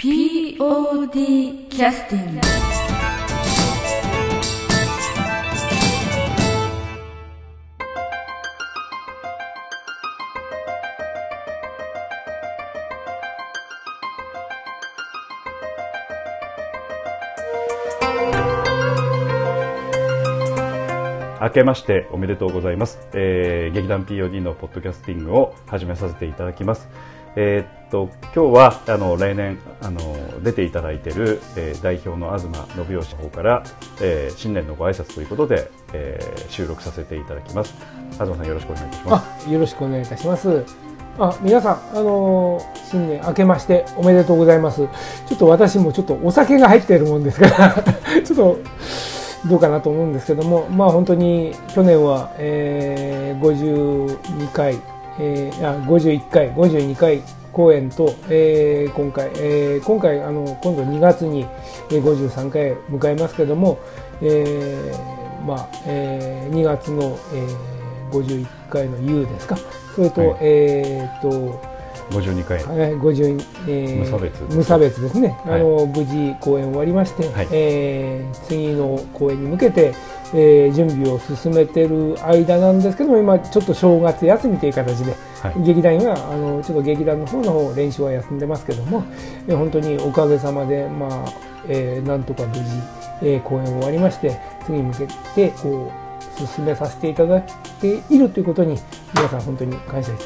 POD キャスティング明けましておめでとうございます、えー劇団 POD のポッドキャスティングを始めさせていただきます。えーっと今日はあの例年あの出ていただいている、えー代表の東信義の方から、えー新年のご挨拶ということで、えー収録させていただきます東さんよろしくお願いいたしますあよろしくお願いいたします。あ皆さん、あの新年明けましておめでとうございます。ちょっと私もちょっとお酒が入っているもんですから、ちょっとどうかなと思うんですけども、まあ本当に去年は、えー、52回、えー、あ51回、52回公演と、えー今回、えー今回あの今度2月にえー53回迎えますけども、えーまあえー2月の、えー51回の U ですか？それと、はい。えーっと52回はい50えー無差別無差別ですね、はい。あの無事公演終わりまして、はい。えー次の公演に向けて、えー準備を進めてる間なんですけども今ちょっと正月休みという形で、はい。劇団はあのちょっと劇団の方の方練習は休んでますけども、えー本当におかげさまで、まあえーなんとか無事、えー公演終わりまして次に向けてこう進めさせていただいているということに皆さん本当に感謝い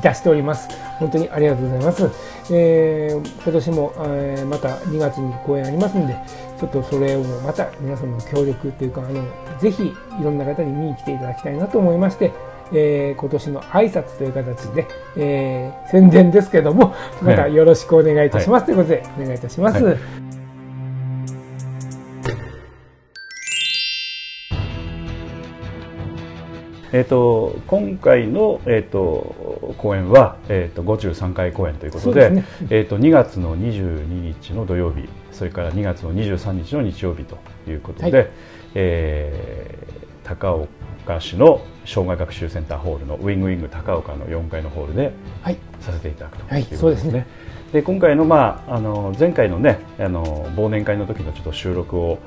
たしております。本当にありがとうございます、えー今年も、えーまた2月に公演ありますのでちょっとそれをまた皆さんの協力というかあのぜひいろんな方に見に来ていただきたいなと思いましてえー今年の挨拶という形で、えー宣伝ですけどもまたよろしくお願いいたします、ということでお願いいたします、はいえー、と今回の、えー、と公演は、えー、と53回公演ということでね。えー、と2月の22日の土曜日それから2月の23日の日曜日ということで、はい。えー高岡市の障害学習センターホールのウィングウィング高岡の4階のホールではい。させていただくとはいいうことですね。そうですで今回の,、まあ、あの前回の,、ね、あの忘年会の時のちょっと収録を、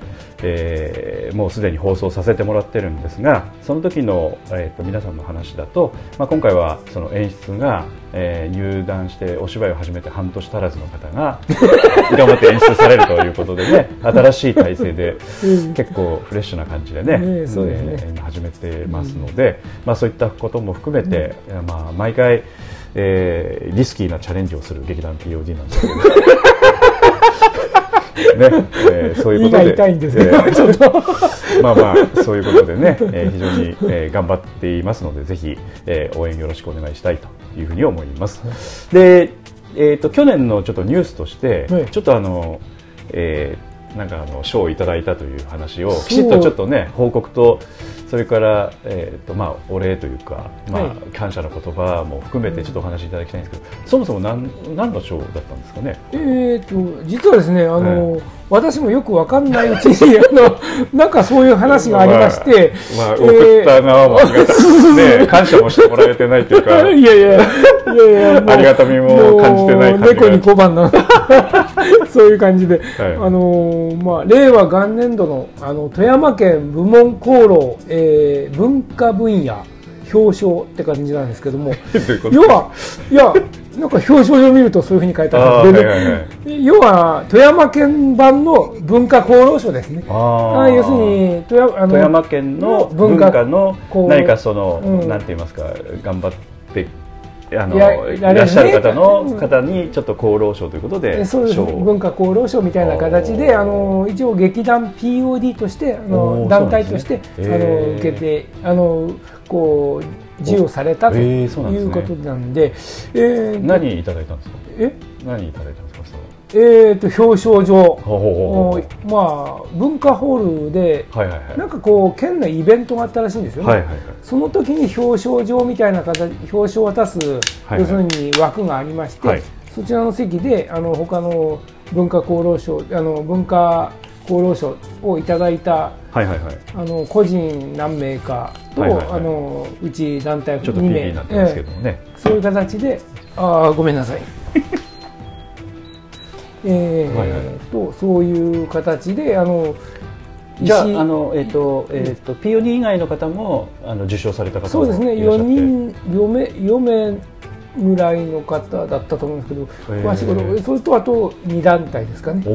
えーもうすでに放送させてもらってるんですがその時の、えー、と皆さんの話だと、まあ、今回はその演出が、えー入団してお芝居を始めて半年足らずの方が 頑張って演出されるということでね新しい体制でうん。結構フレッシュな感じでねねえそうですねえー今始めてますので、まあ、そういったことも含めて、まあ、毎回、えーリスキーなチャレンジをする劇団 POD なんですけど。ねえーそういうことで。痛いんですけど、えーまあまあそういうことでね、えー非常に、えー頑張っていますのでぜひ、えー応援よろしくお願いしたいというふうに思います。で、えー、と去年のちょっとニュースとして、はい。ちょっとあの、えーなんかあの賞をいただいたという話をきちっとちょっとね報告とそれから、えーとまあ、お礼というか、まあはい。感謝の言葉も含めてちょっとお話しいただきたいんですけど、そもそも何何の賞だったんですかね？えー、と実はですねあの、私もよくわかんないうちに あのなんかそういう話がありまして、まあ、まあ、えー送った側もありがたい、ね、感謝もしてもらえてないというか。いやいやいやいや ありがたみも感じてない感じが。もう猫に小判なそういう感じで、はい。あのーまあ令和元年度のあの富山県部門功労、えー文化分野表彰って感じなんですけども。要はいやなんか表彰状を見るとそういうふうに書いてある。んで、はいはいはい。要は富山県版の文化功労賞ですね。あ要するに富山あの富山県の文文化化の何かその、うん。なんて言いますか頑張ってあのいらっしゃる方のうん方にちょっと功労賞ということでえそうです文化功労賞みたいな形であの一応劇団 POD としてあの団体として、あの受けてあのこう授与されたということなんで、えー何いただいたんですか？え？何いただいたえー、と表彰状。まあ文化ホールではいはいはい。なんかこう県のイベントがあったらしいんですよね、はいはいはい。その時に表彰状みたいな形表彰を渡す、はい要するに枠がありまして、はい。そちらの席であの他の文化功労賞あの文化功労賞をいただいたはいはいはい。あの個人何名かと、はいはいはい。あのうち団体ちょっと2 PB 名になってますけえどもね、えそういう形でああごめんなさいえーはいはいとそういう形であのじゃあの、えっとえっと POD 以外の方もあの受賞された方もそうですね4いらっしゃって。人4名4名ぐらいの方だったと思うんですけどー。詳しいことそれとあと2団体ですかね。そ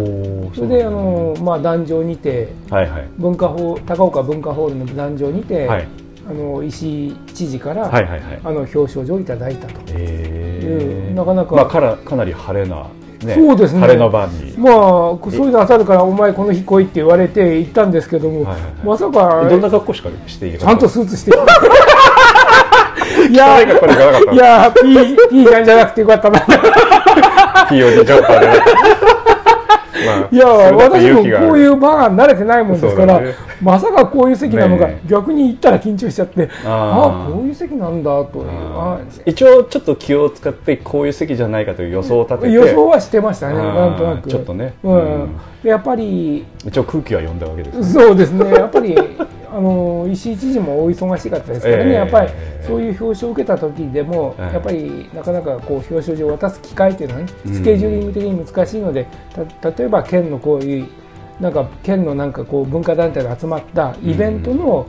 れであそうなんの、まあ、壇上にてはいはい。文化ホー高岡文化ホールの壇上にて、はい。あの石井知事から、はいはいはい。あの表彰状をいただいたと。えー。なかなかまあ、からかなり晴れな、ね、そうですね。晴れの晩に、まあ、そういうの当たるから、お前この日来いって言われて行ったんですけども、はいはいはい。まさか、どんな格好しかしていいちゃんとスーツして。いややいや、P、P ちゃんじゃなくてよかったな。POD ジャンパーで、まあ、いや、私もこういう場が慣れてないもんですから、ね。まさかこういう席なのか、ね逆に行ったら緊張しちゃって、あー。ああ、こういう席なんだという。あ一応ちょっと気を使ってこういう席じゃないかという予想を立てて。予想はしてましたね、なんとなく。ちょっとね。うん。うん。でやっぱり、一応空気は読んだわけですそうですね、やっぱりあの石井知事もお忙しかったですからね、ええ。やっぱりそういう表彰を受けた時でも、ええ。やっぱりなかなかこう表彰状を渡す機会というのはね、うん。スケジューリング的に難しいので、た例えば県のこういう、なんか県のなんかこう文化団体が集まったイベントの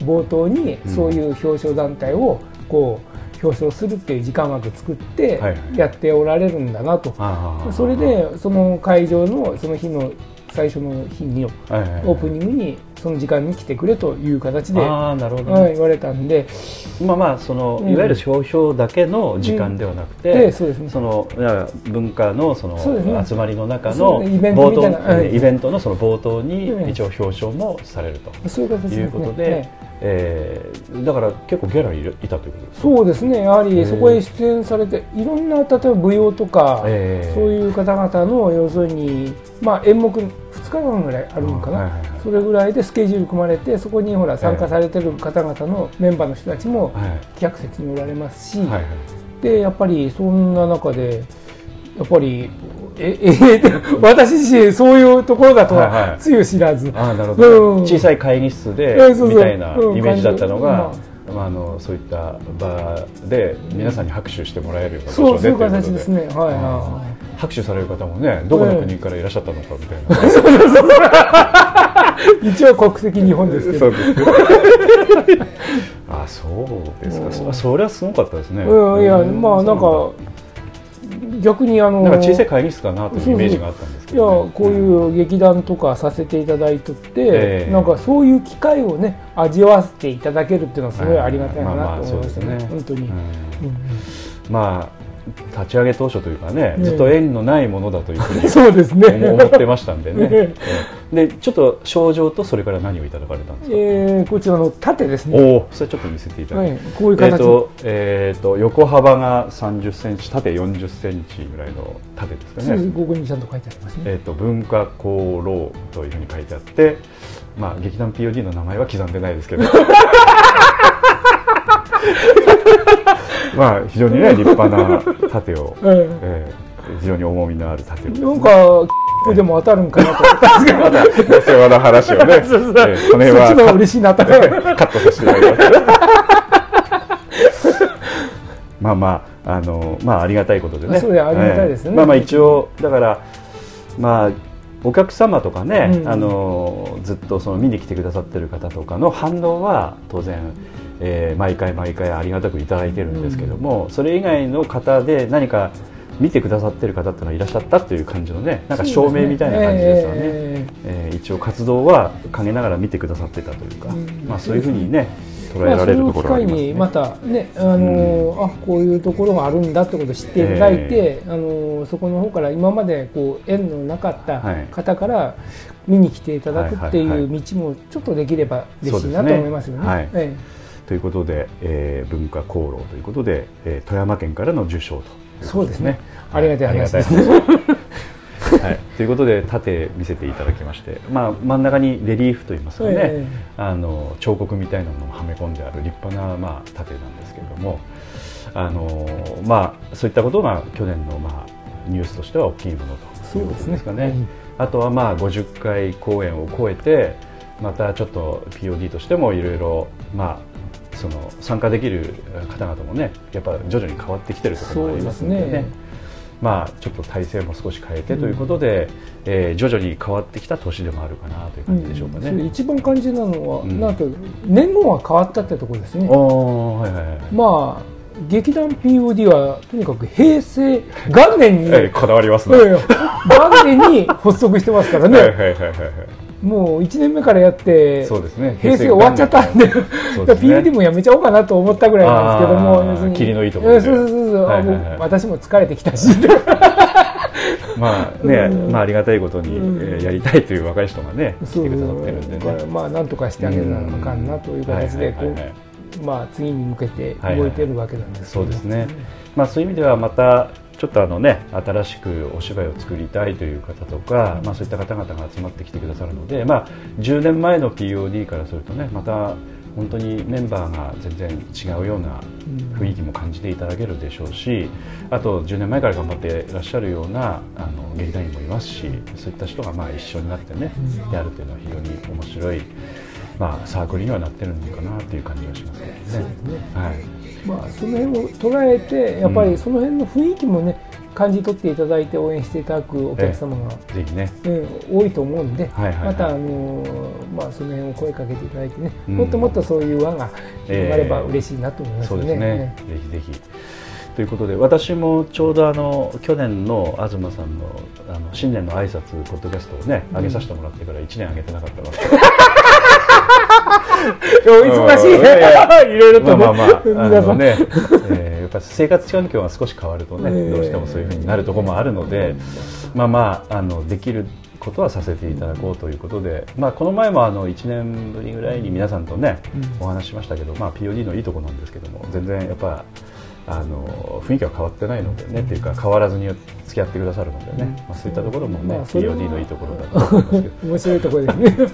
冒頭に、うん。そういう表彰団体をこう表彰するっていう時間枠作ってはい。はいやっておられるんだなと。あー。それでその会場のその日の最初の日にはいはいはい。オープニングにその時間に来てくれという形で、なるほどね、はい、言われたんで、まあまあその、うん。いわゆる表彰だけの時間ではなくて、でそうですね。その文化のその集まりの中のイベント冒頭イベントのその冒頭にうん。一応表彰もされると。そういう形ですね。いうことで、えーだから結構ギャラリーいたということですかそうですね。やはりそこへ出演されていろんな例えば舞踊とか、えー。そういう方々の要するに、まあ、演目2日間ぐらいあるのかな、はいはいはい。それぐらいでスケジュール組まれてそこにほら参加されてる方々のメンバーの人たちもはい。客席におられますし、はいはい。でやっぱりそんな中でやっぱりええ 私自身そういうところだとはつゆ知らず、小さい会議室でみたいなイうんメージだったのが、感まあ、あのそういった場で皆さんに拍手してもらえるような場そうそういういう形ですね。はいはあー拍手される方もねどこの国からいらっしゃったのかみたいな、い一応国籍日本ですけど。そうです あそうですか、そそれはすごかったですね、うんいやうんまあなんか逆にあのなんか小さい会議室かなというイメージがあったんですけいやど、ね、こういう劇団とかさせていただいとって、ええ。なんかそういう機会をね味わわせていただけるっていうのはすごいありがたいなと思いますね。そうですね。本当に、うん。うん。まあ立ち上げ当初というかね、ねずっと縁のないものだというふうに そうですね。思思ってましたんでね。でちょっと賞状とそれから何をいただかれたんですか、えーこちらの縦ですね、おおそれちょっと見せていただいて、はい、こういうえっ、形、と,、えー、と横幅が30センチ縦40センチぐらいの縦ですかね。ここにちゃんと書いてありますね、えー、と文化功労というふうに書いてあって、まあ、劇団 POD の名前は刻んでないですけど まあ非常にね立派な盾を、ええー非常に重みのある盾をね。なんかでも当たるんかなと思ったんですけど。また世話の話をね、えそうそう。ーこの辺そっちの嬉しいなと。カットさせていただきます。まあまああのまあありがたいことでね。そうだありがたいですね。えーまあまあ一応だからまあお客様とかね、うん。あのずっとその見に来てくださってる方とかの反応は当然。えー毎回毎回ありがたくいただいてるんですけども、それ以外の方で何か見てくださってる方っていうのはいらっしゃったっていう感じのねなんか証明みたいな感じですよね。ええー一応活動は陰ながら見てくださってたというか、うん。まあ、そういうふうにね捉えまあ、そえられるところはありますね。にまたね、あのーあこういうところがあるんだってことを知っていただいて、あのーそこの方から今までこう縁のなかったはい。方から見に来ていただくっていはいはいはいう道もちょっとできれば嬉しいなと思いますよね。はいえということで、えー文化功労ということで、えー富山県からの受賞とえそうですね。ありがたい話です。ね。はい、ということで盾見せていただきまして、まあ、真ん中にレリーフといいますかね、えあの彫刻みたいなものをはめ込んである立派な、まあ、盾なんですけれども。あの、まあ、そういったことが去年の、まあ、ニュースとしては大きいものということですかね。あとはまあ50回公演を超えてまたちょっと POD としてもいろいろまあその参加できる方々もねやっぱ徐々に変わってきてるところもありますのでねそうですねまあ、ちょっと体制も少し変えてということで、えー徐々に変わってきた年でもあるかなという感じでしょうかね。それ一番感じなのは、うんなんと年号が変わったってところですね。はいはいはいまあ劇団 POD はとにかく平成元年に、えーこだわりますね。元年に発足してますからね。はいはいはいはいはい。もう1年目からやって、そうですね。平成終わっちゃったんで、ね。POD もやめちゃおうかなと思ったぐらいなんですけども、要するに。霧のいいところで。えそうそうそうそう、はいはいはい。もう私も疲れてきたし、まあね、うん。まあありがたいことに、うん。えーやりたいという若い人がね、来そう。てくださってるんでね。まあなんとかしてあげなあかんなという形で、まあ次に向けて動いてるわけなんですけど。そうですね。まあそういう意味ではまたちょっとあのね新しくお芝居を作りたいという方とか、まあそういった方々が集まってきてくださるので、まあ10年前の POD からするとね、また本当にメンバーが全然違うような雰囲気も感じていただけるでしょうし、あと10年前から頑張っていらっしゃるようなあの劇団員もいますし、そういった人がまあ一緒になってね、やるというのは非常に面白い。まあ、サークルにはなってるのかなという感じがしますね。はい。まあ、その辺を捉えてやっぱりその辺の雰囲気もね感じ取っていただいて応援していただくお客様が、ぜひね。うん多いと思うんで、はいはいはいまた、あのーまあ、その辺を声かけていただいてね、うんもっともっとそういう輪が広がれば嬉しいなと思いますね。ですね。ぜひぜひ。ということで私もちょうどあの去年の東さんのあの新年の挨拶ポッドキャストをね上げさせてもらってから1年上げてなかったわけお 忙しい、うんいろいろとね、まあまあまあさね、えーやっぱ生活環境が少し変わるとね、ええ。どうしてもそういうふうになるところもあるので、まあまああのできることはさせていただこうということで、まあこの前もあの1年ぶりぐらいに皆さんとね、うん。お話ししましたけど、まあ POD のいいところなんですけども、全然やっぱあの雰囲気は変わってないのでね、っていうか変わらずに付き合ってくださるのでね、まあそういったところもね、まあ POD のいいところだと思いますけど。面白いところですね。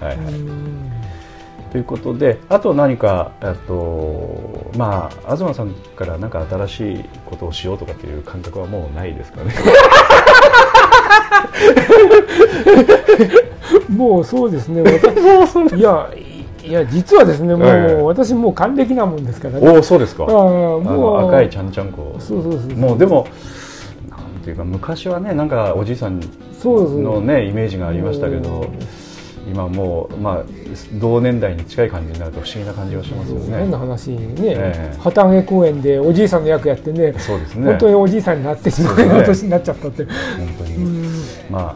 は いはい。うんということで、あと何か、えっと、まあ、東さんから何か新しいことをしようとかっていう感覚はもうないですかね？もうそうですね、私 いや、いや、実はですね、もう、ええ私もう還暦なもんですからね。おお、そうですか。もうの赤いちゃんちゃんこ。そうそうそう。もうでも、なんていうか、昔はね、なんかおじいさんのね、イメージがありましたけど、今もう、まあ、同年代に近い感じになると不思議な感じがしますよ変なね。話にね、ええ旗揚げ公演でおじいさんの役やってね、そうですね。本当におじいさんになってしまうような年になっちゃったって。本当に。うんまあ、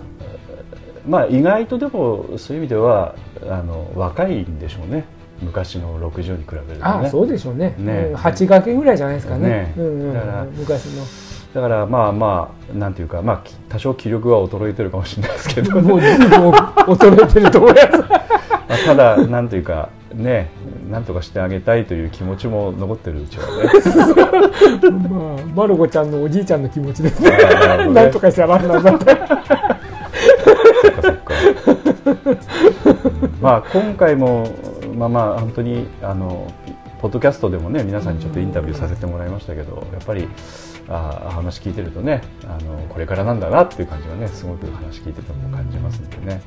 まあ意外とでもそういう意味ではあの若いんでしょうね昔の60に比べるとねああ、そうでしょうね。ねうん8掛けぐらいじゃないですかね。ねうんうんだから昔の。だからまあまあなんていうか、まあ、き多少気力は衰えてるかもしれないですけど、もうずいぶん衰えてると思います。ま あただなんていうかねなんとかしてあげたいという気持ちも残ってるうちはねまあ、マルゴちゃんのおじいちゃんの気持ちですね。あなんとかしてやらんなんだって。まあ今回もまあまあ本当にあのポッドキャストでもね皆さんにちょっとインタビューさせてもらいましたけどやっぱりあー話聞いてるとねあのこれからなんだなっていう感じがねすごく話聞いてても感じますのでね、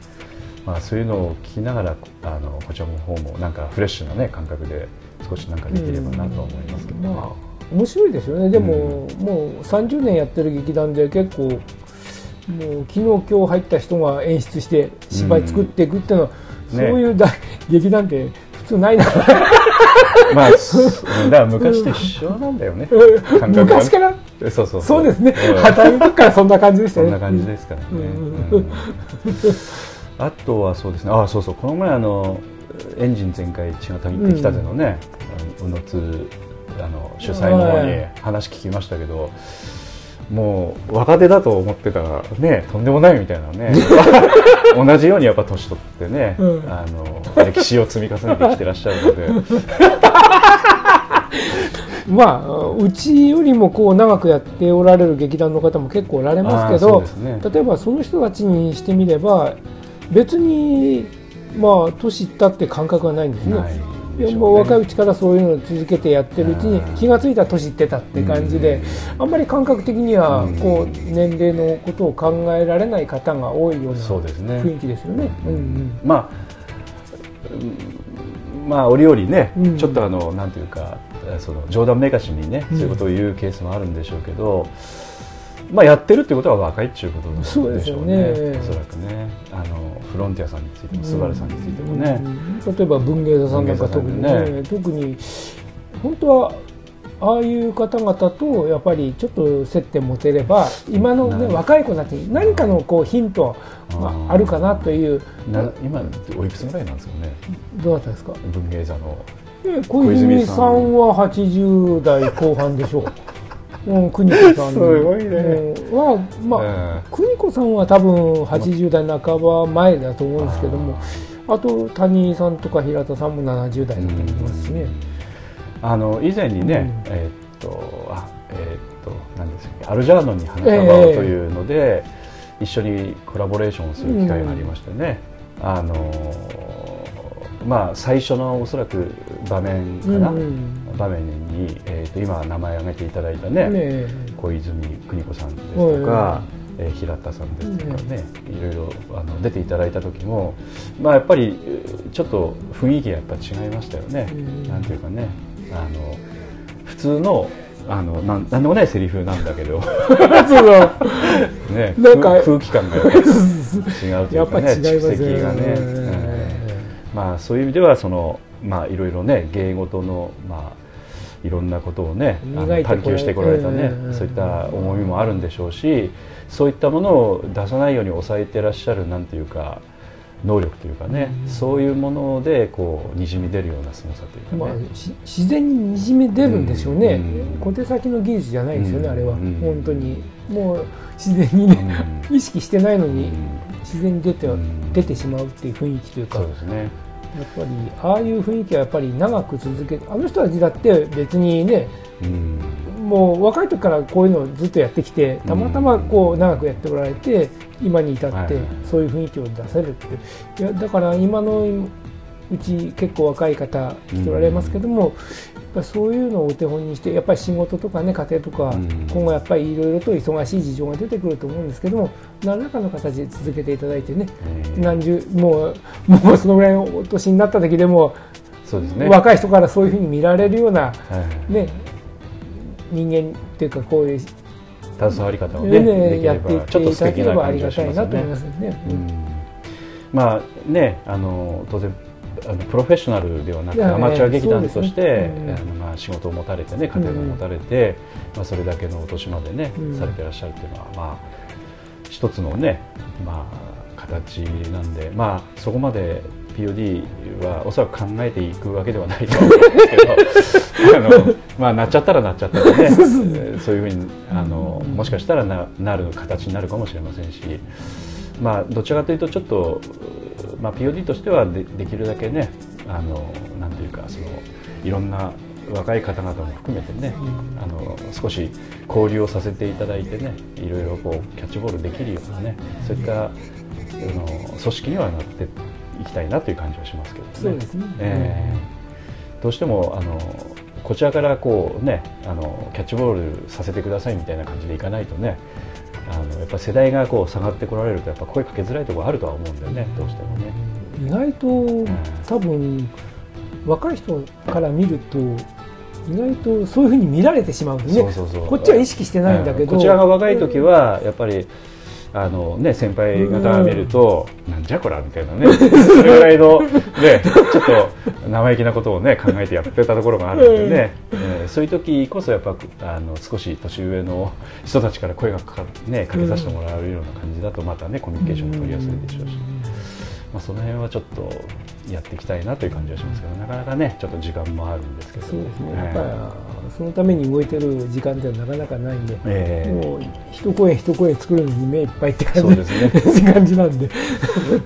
まあ、そういうのを聞きながらあのこちらの方もなんかフレッシュなね感覚で少しなんかできればなとは思いますけどね。まあ、面白いですよね。でも、もう30年やってる劇団で結構、もう昨日今日入った人が演出して芝居作っていくっていうのは、うんそういう大、劇団って普通ないな。まあ、すだから昔と一緒なんだよね。感覚がね昔からそうそうそう。ですねん。旗揚げからそんな感じでしたね。そんな感じですからね。うんうんあとはそうですね。あ、そうそう。この前あのエンジン全開血がたぎってきたでのね、あの宇野津あの主催の方に話聞きましたけど。もう若手だと思ってたらねとんでもないみたいなね 同じようにやっぱ年取ってね、うんあの歴史を積み重ねてきてらっしゃるので まあ、うちよりもこう長くやっておられる劇団の方も結構おられますけど、ね。例えばその人たちにしてみれば別にまあ年いったって感覚はないんですね。ないいやもう若いうちからそういうのを続けてやってるうちにうん。気がついたら年いってたって感じで、あんまり感覚的にはうん。こう年齢のことを考えられない方が多いようなそうですね。雰囲気ですよね。うんうん。まあ、うん。まあ折々ね、うん。ちょっとあのなんていうかその冗談めかしにね、うん。そういうことを言うケースもあるんでしょうけどまあ、やってるってことは若いっていうことでしょうね。そね。おそらくね。あのフロンティアさんについてもスバルさんについてもね、うん。例えば文芸座さんなんか特にねね特に本当はああいう方々とやっぱりちょっと接点持てれば今の、ね、若い子たちに何かのこうヒントがあるかなという。な今おいくつぐらいなんですかね。どうだったですか？文芸座の。え小泉さんは80代後半でしょう。うん、邦子さん。すごいね。うん。は、まあ、邦子さんは多分80代半ば前だと思うんですけども、あと谷井さんとか平田さんも70代だと思いますしね。あの以前にね、うん。えーっとあえーっと何ですかアルジャーノンに花束をというので、一緒にコラボレーションをする機会がありましてね、あのまあ最初のおそらく場面かな、うん場面に、えーっと今名前挙げていただいたねね小泉邦子さんですとか、えー平田さんですとかね、いろいろあの出ていただいた時も、まあ、やっぱりえーちょっと雰囲気がやっぱ違いましたよね、うん。なんていうかねあの普通のあのなんなんでもないセリフなんだけど、ね、なんか空空気感が違うといやっぱうかね。蓄積がね、うんまあ、そういう意味ではその、まあ、いろいろね芸事の、まあ、いろんなことをね探求してこられたね、うんそういった重みもあるんでしょうしそういったものを出さないように抑えてらっしゃるなんていうか能力というかね、うんそういうものでこうにじみ出るような凄さというまかね、あ、し自然ににじみ出るんでしょうね、うん。小手先の技術じゃないですよね、うん。あれは、うん。本当に。もう自然にね、うん。意識してないのにうん。自然に出て,、うん。出てしまうっていう雰囲気というか。そうですねやっぱりああいう雰囲気はやっぱり長く続けあの人たちだって別にねうん。もう若い時からこういうのをずっとやってきてたまたまこう長くやっておられて今に至ってはいはい。そういう雰囲気を出せるっていう。いやだから今のうち結構若い方来ておられますけども、やっぱりそういうのをお手本にしてやっぱり仕事とかね家庭とかうん。今後やっぱりいろいろと忙しい事情が出てくると思うんですけども何らかの形で続けていただいてねえー何十もう もうそのぐらいのお年になった時でも、そうですね。若い人からそういうふうに見られるようなね人間っていうかこういう携わり方をねねやっていばちょっていただければありがたいなと思いますね。うん。まあねあの当然あのプロフェッショナルではなくアマチュア劇団として、ね。あのまあ、仕事を持たれてね家庭も持たれて、まあ、それだけのお年までね、うん。されてらっしゃるっていうのはまあ一つのねまあ形なんでまあそこまで POD はおそらく考えていくわけではないと思うんですけどあの、まあ、なっちゃったらなっちゃったらねえー そういうふうにあのもしかしたらななる形になるかもしれませんし、まあ、どちらかというとちょっと、まあ、POD としてはでできるだけねあのなんていうかそのいろんな若い方々も含めてね、あの少し交流をさせていただいてねいろいろこうキャッチボールできるようなねそういったあの組織にはなっていきたいなという感じはしますけどね。そうですね。えーどうしてもあのこちらからこうねあのキャッチボールさせてくださいみたいな感じでいかないとねあのやっぱ世代がこう下がってこられるとやっぱ声かけづらいところあるとは思うんだよねどうしてもね。意外と多分若い人から見ると意外とそういうふうに見られてしまうんでね。そうそうそう。こっちは意識してないんだけど、こちらが若い時はやっぱりあのね先輩方が見ると、なんじゃこらみたいなね。それぐらいのねちょっと生意気なことをね考えてやってたところがあるんでね、えーそういう時こそやっぱあの少し年上の人たちから声がかか,、ね、かけさせてもらえるような感じだとまたねコミュニケーションも取りやすいでしょうし。まあ、その辺はちょっとやっていきたいなという感じはしますけどなかなかねちょっと時間もあるんですけど。そうですね、ええ。やっぱりそのために動いてる時間ってなかなかないんで、ええ。もう一声一声作るのに目いっぱいって感じそうですね。感じなんで。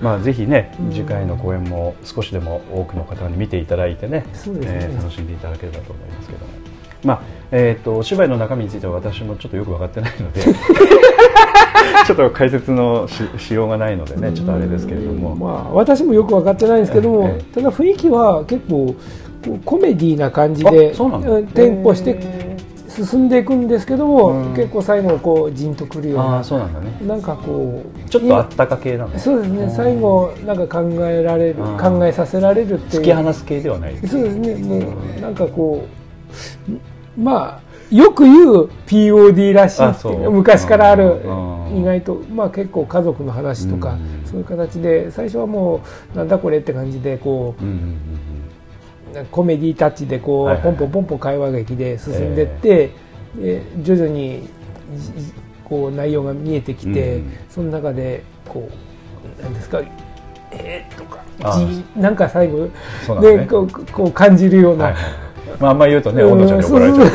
まあ、ぜひねうん。次回の公演も少しでも多くの方に見ていただいてねそうですね。えー楽しんでいただければと思いますけども、まあえー、とお芝居の中身については私もちょっとよく分かってないので ちょっと解説のししようがないのでねちょっとあれですけれども、まあ、私もよく分かってないんですけども、ええ。ただ雰囲気は結構コメディーな感じでテンポしてへ進んでいくんですけども、うん。結構最後こうじんとくるようなそうなんだね。なんかこうちょっとあったか系なのそうですね。最後なんか考えられる考えさせられるっていう。突き放す系ではないそうですね。もうなんかこうまあよく言う POD らしいあっていう昔からあるうん。意外とまあ結構家族の話とかうん。そういう形で最初はもうなんだこれって感じでこうんうんうんうコメディタッチでこはいはい。うポンポンポンポン会話劇で進んでってで徐々にじこう内容が見えてきてうんその中でこうなんですかえーとかなんか最後でこうこう感じるようなはいはいまああんま言うとね温度ちゃんに怒られちゃう。う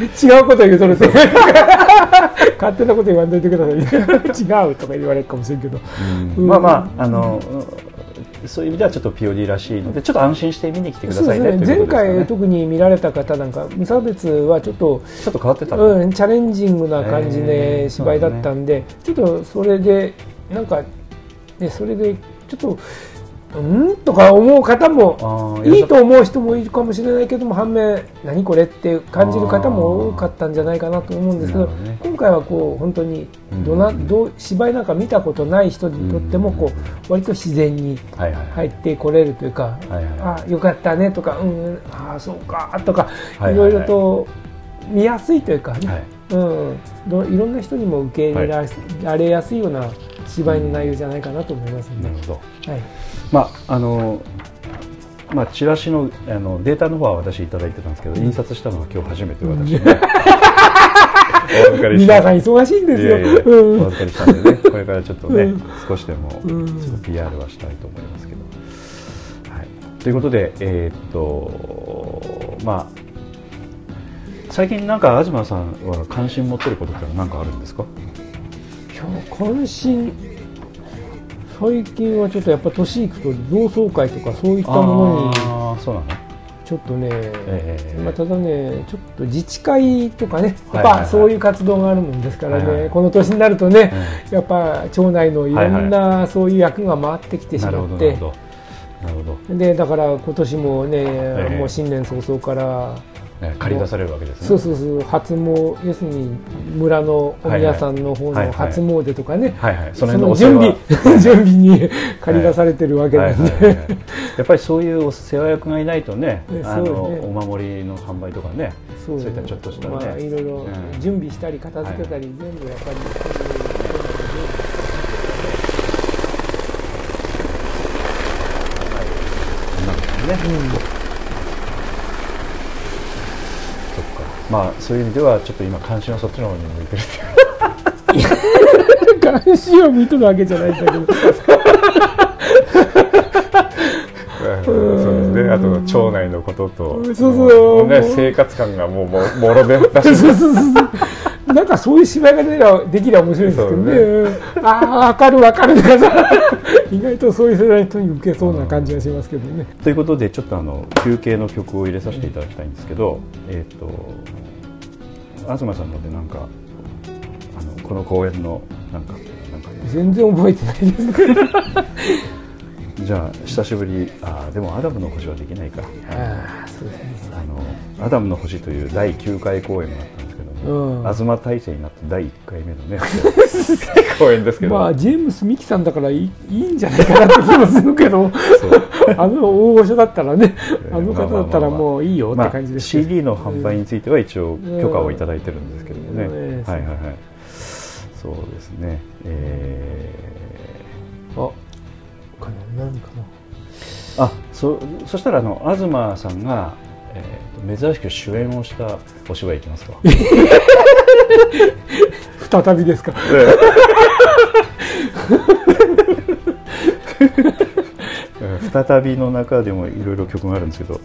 違うこと言うとるって勝手なこと言わんといてください違うとか言われるかもしれんけど。うん。まあまああのそういう意味ではちょっと POD らしいのでちょっと安心して見に来てくださいねですね。前回特に見られた方なんか無差別はちょっと、ちょっと変わってたの？うん、チャレンジングな感じへでー芝居だったんで、ちょっとそれでなんか、ね、それでちょっとうん？とか思う方もいいと思う人もいるかもしれないけども反面何これって感じる方も多かったんじゃないかなと思うんですけど今回はこう本当にどなうん。どう芝居なんか見たことない人にとってもこう割と自然に入ってこれるというかはいはい。あよかったねとかうんああそうかとかはいいろいろと見やすいというかね、はい。うん、どいろんな人にも受け入れらられやすいような芝居の内容じゃないかなと思いますので、なるほど。はい、まああのまあ、チラシのあのデータの方は私いただいてたんですけど、印刷したのは今日初めて私ね、お預かりし皆さん忙しいんですよ。いやいやうん。お預かりしたんでね、これからちょっとね、うん。少しでもちょうんっと PR はしたいと思いますけど。はい、ということで、えーっと、まあ、最近なんか東さんは関心持ってることって何かあるんですか？今日関心最近はちょっとやっぱ年いくと同窓会とかそういったものにちょっとね、ええ。まあ、ただねちょっと自治会とかねやっぱそういう活動があるもんですからね、この年になるとね、やっぱ町内のいろんなそういう役が回ってきてしまって、るほど。なるほど。でだから今年もね、えもう新年早々からね借り出されるわけですね。そうそうそう。初詣要するに村のお宮さんの方の初詣とかね、はいはい。そその準備準備に 借り出されてるわけなんで、やっぱりそういうお世話役がいないとね、ねあのお守りの販売とかね、そう。いったちょっとしたね。まあいろいろうん。準備したり片付けたり、全部やっぱりそうい。うなんですね。うんそっか。まあそういう意味ではちょっと今関心はそっちの方に向いてる。っていう。監視を見とるわけじゃないんだけど。そうですね。あと町内のことと、そうそう。ね生活感がもうももろでそうそうそうなんかそういう芝居ができりゃできりゃ面白いんですけどね。そううんああ分かる分かる。とかさ意外とそういう世代の人に受けそうな感じがしますけどね。ということでちょっとあの休憩の曲を入れさせていただきたいんですけど、えっ、と東さんのでなんかあのこの公演のなんかなんか。全然覚えてないですじゃあ久しぶり。あーでもアダムの星はできないか。ああそうですね。あのアダムの星という第9回公演があったうん。東大生になって第1回目のね 公演ですけど、まあジェームス・ミキさんだからいいいいんじゃないかなって気もするけど。あの大御所だったらねえーあの方だったらもういいよって感じですまあ、CD の販売については一応許可をいただいてるんですけどもね、う。んはいはいはい。そうですね。えあかな何かーあそそしたらあの東さんが、えーと珍しく主演をしたお芝居いきますか？な 再びですか？うん 再びの中でもいろいろ曲があるんですけど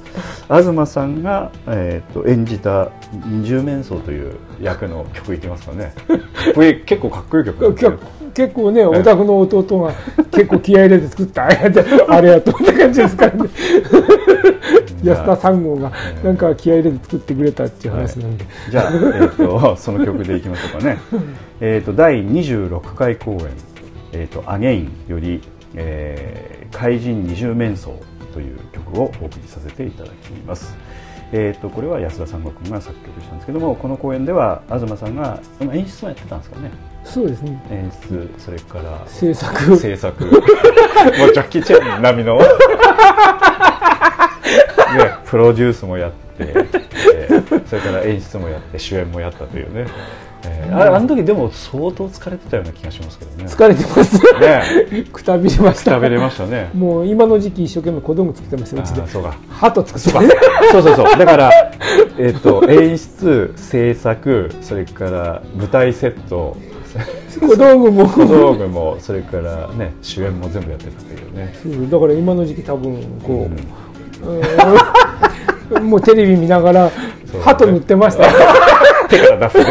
東さんが、えー、と演じた二重面相という役の曲いきますかね。これ結構かっこいい曲結構ねお宅の弟が結構気合い入れて作った。あれあれやとって感じですからね安田三号がなんか気合い入れて作ってくれたっていう話なんで、じゃあ、えー、とその曲でいきましょうかね。えー、と第26回公演「えー、とアゲインより、えー怪人二重面相」という曲をお送りさせていただきます。えー、とこれは安田三郷君が作曲したんですけどもこの公演では東さんがまあ演出もやってたんですかね。そうですね。演出それから制作。制作。もうジャッキー・チェン並みの。ね、プロデュースもやって、えそれから演出もやって主演もやったというね、えーああの時でも相当疲れてたような気がしますけどね。疲れてます。ね。くたびれました。食べれましたね。もう今の時期一生懸命小道具作ってましたうちで。そうか。鳩作って。そうか。ますそうそうそう。だから、えっと演出制作それから舞台セット。小道具も。小道具もそれからね主演も全部やってたというね。そうだから今の時期多分こう、うん。もうテレビ見ながらね。鳩塗ってました手から出すね、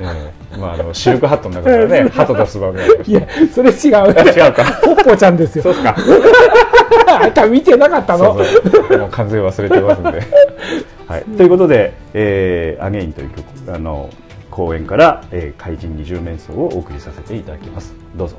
ええまああのシルクハットの中からね鳩出す場面いやそれ違う。た違うか。ポッポちゃんですよ。そうか。あんた見てなかったの？もう完全に忘れてますんで、はい、ということで「えー、アゲイン」という曲あの公演から、えー、怪人二重面相をお送りさせていただきます。どうぞ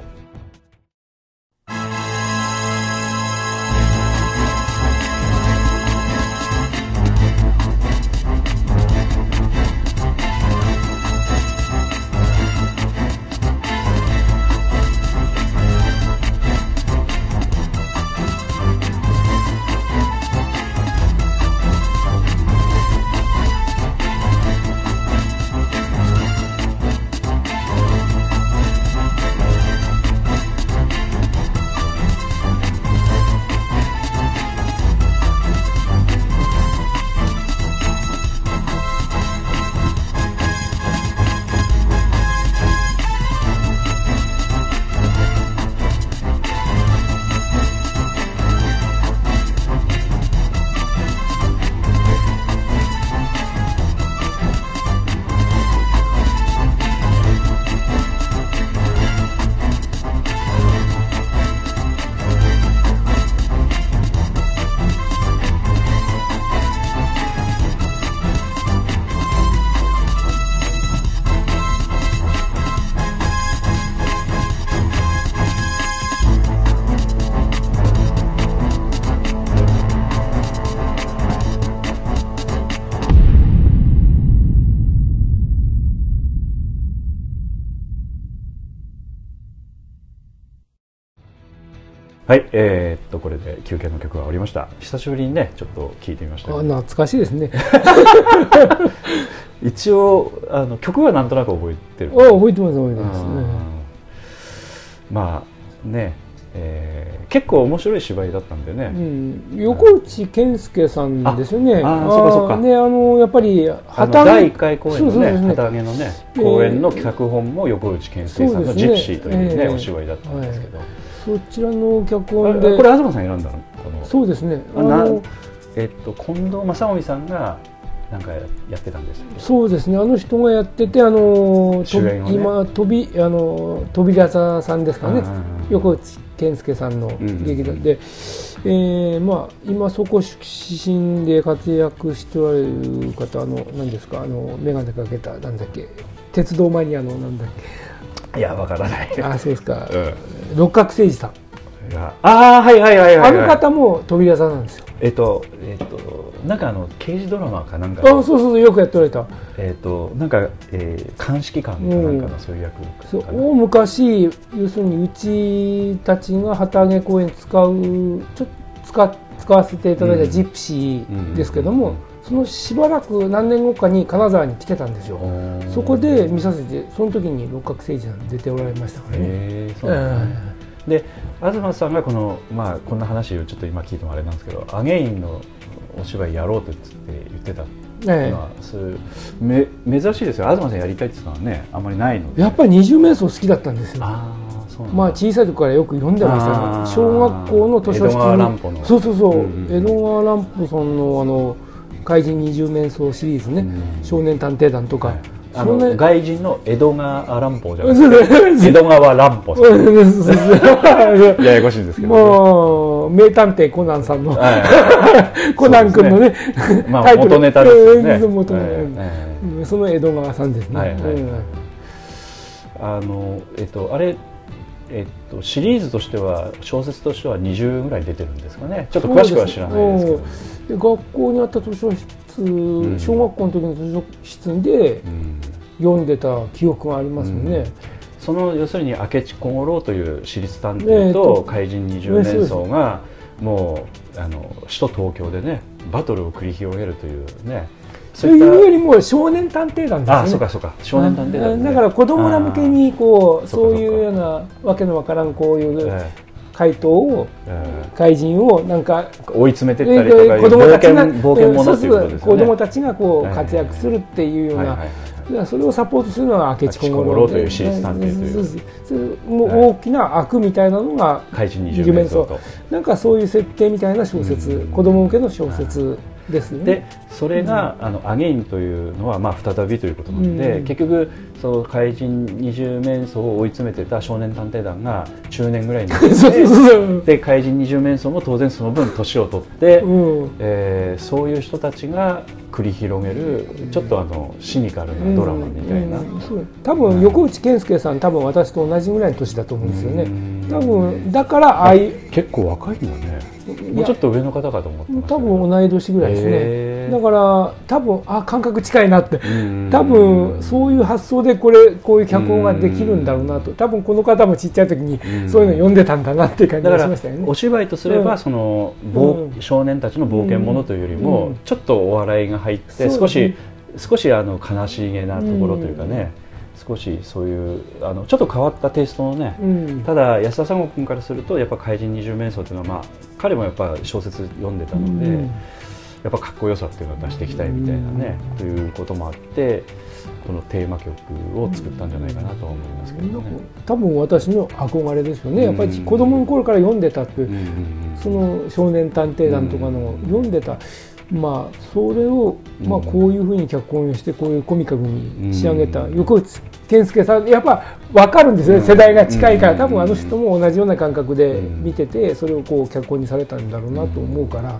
休憩の曲が終わりました。久しぶりにねちょっと聞いてみましたけどあ懐かしいですね。一応あの曲はなんとなく覚えてる。あ覚えてます覚えてます、うん。まあね、えー結構面白い芝居だったんでね、うん、横内健介さんですよね。ああそうかそうか。ね、あのやっぱりあの旗第1回公演のねね旗揚げのねえー公演の脚本も横内健生さんの「そうですね。ジプシー」というねえーお芝居だったんですけど、そちらの脚あ本で、れこれ東さん選んだの？この。そうですね。あのえっと近藤正臣さんがなんかややってたんですよそうですね。あの人がやってて、あのね。今飛びあの扉座さんですかね。うんうんうん。横内健介さんの劇団で、えーまあ今そこ出身で活躍しておられる方あの何ですか？あの眼鏡かけたなんだっけ？鉄道マニアのなんだっいやわからないけあそうですか。うん六角誠治さん。ああはいはいはいはい、あの方も扉座なんですよ。えっとえっとなんかあの刑事ドラマかなんかあそうそうそうよくやっておられた。えっとなんか、えー、鑑識官かなんかのそういう役そうかな、大昔要するにうちたちが旗揚げ公演使うちょっと使使わせていただいたジプシーですけども、うんそのしばらく何年後かに金沢に来てたんですよ。そこで見させてその時に六角誠治さん出ておられましたからね。で東さんがこの、まあ、こんな話をちょっと今聞いてもあれなんですけどアゲインのお芝居やろうって言って言ってたええまあ、そめ珍しいですよ。東さんやりたいって言ったのはねあんまりないので。やっぱり二重瞑想好きだったんですよ。まあ小さい時からよく読んでました。小学校の図書室に。そうそうそう、うんうんうん。江戸川乱歩さんのあの怪人二重面相シリーズね、うん。少年探偵団とか、はい。あの外人の江戸川乱歩じゃなそうくてそう江戸川乱歩さん。ややこしいんですけど、ね、もう名探偵コナンさんの、は コナン君のね、いまあ元ネタですよね。うん元ネタ。ええええうん。その江戸川さんですね、はいはい。はいうん。あのえっとあれえっとシリーズとしては小説としては20ぐらい出てるんですかね。ちょっと詳しくは知らないですけどで学校にあった図書室、ん。小学校の時の図書室でうん。読んでた記憶がありますよね、その要するに明智小五郎という私立探え偵えとと怪人二十年相がもうあの首都東京でねバトルを繰り広げるというねというよりも少年探偵団ですよね。あそうかそうか。少年探偵団、ね、だから子供ら向けにこうそういうようなわけのわからんこういう回答を怪人をなんか追い詰めてったりとか子供たちが冒険冒険者子供たちがこはいう活躍するっていうようなそれをサポートするのが明智小五郎郎という私立探偵という。もう大きな悪みたいなのが怪人二十二面相。なんかそういう設定みたいな小説。うん。子供向けの小説ですね。でそれが、あのアゲインというのは、まあ、再びということなので、うん。結局その怪人二十面相を追い詰めてた少年探偵団が中年ぐらいになって で怪人二十面相も当然その分年を取って、うん。えーそういう人たちが繰り広げるちょっとあのシニカルなドラマみたいな、うんうん多分横内健介さん多分私と同じぐらいの年だと思うんですよね。うん。多分だからああいう結構若いんだねもうちょっと上の方かと思ってま多分同い年ぐらいですね。だから多分あ感覚近いなって。うん。多分そういう発想でこれこういう脚本ができるんだろうなと。多分この方もちっちゃい時にうん。そういうの読んでたんだなっていう感じがしましたよね。お芝居とすれば、うん。その冒うん。少年たちの冒険ものというよりも、うん。ちょっとお笑いが入って、少し少しあの悲しげなところというかね、少しそういうあのちょっと変わったテイストのね、うん。ただ安田三悟君からするとやっぱ怪人二十面相っていうのは、まあ、彼もやっぱ小説読んでたので、うん。やっぱかっこよさっていうのを出していきたいみたいなね、ということもあってこのテーマ曲を作ったんじゃないかなとは思いますけどね。多分私の憧れですよね。やっぱりうん子供の頃から読んでたっていうその少年探偵団とかの読んでた、まあそれを、まあ、うんこういうふうに脚本をしてこういうコミカルに仕上げた。うん。横内健介さんやっぱ分かるんですよね、うん。世代が近いから。うん。多分あの人も同じような感覚でうん。見ててそれをこう脚本にされたんだろうなと思うから、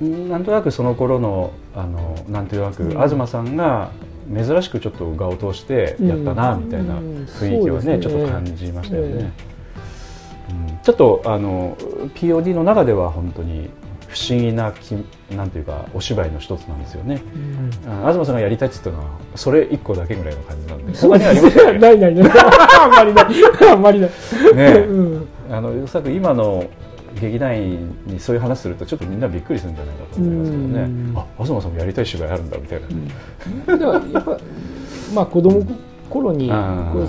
うん。なんとなくその頃のあのなんとなく、うん。東さんが珍しくちょっと画を通してやったな、うんみたいなうん雰囲気はね,、ちょっと感じましたよね、ちょっとあの POD の中では本当に不思議なきなんていうかお芝居の一つなんですよね、うん。あ東さんがやりたいって言ったのはそれ一個だけぐらいの感じなんで。他にありましたよね。ないないない。あんまりない。あんまりない、ねうん。あのおそらく今の劇団員にそういう話するとちょっとみんなびっくりするんじゃないかと思いますけどね。うん。あ東さんもやりたい芝居あるんだみたいな、だからやっぱまあ子供頃に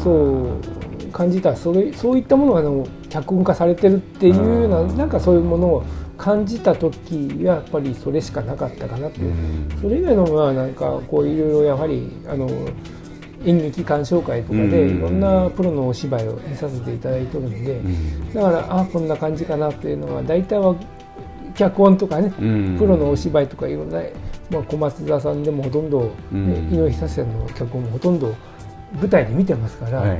そう感じたそれそういったものが脚本化されてるっていうようななんかそういうものを感じた時はやっぱりそれしかなかったかなって。いう、うん。それ以外のはなんかこういろいろやはりあの演劇鑑賞会とかでうん。いろんなプロのお芝居を見させていただいてるんで、うん。だからあこんな感じかなっていうのは大体は脚本とかねうん。プロのお芝居とかいろんな、まあ、小松田さんでもほとんど、うん。ね井上久志さんの脚本もほとんど舞台で見てますから、やっ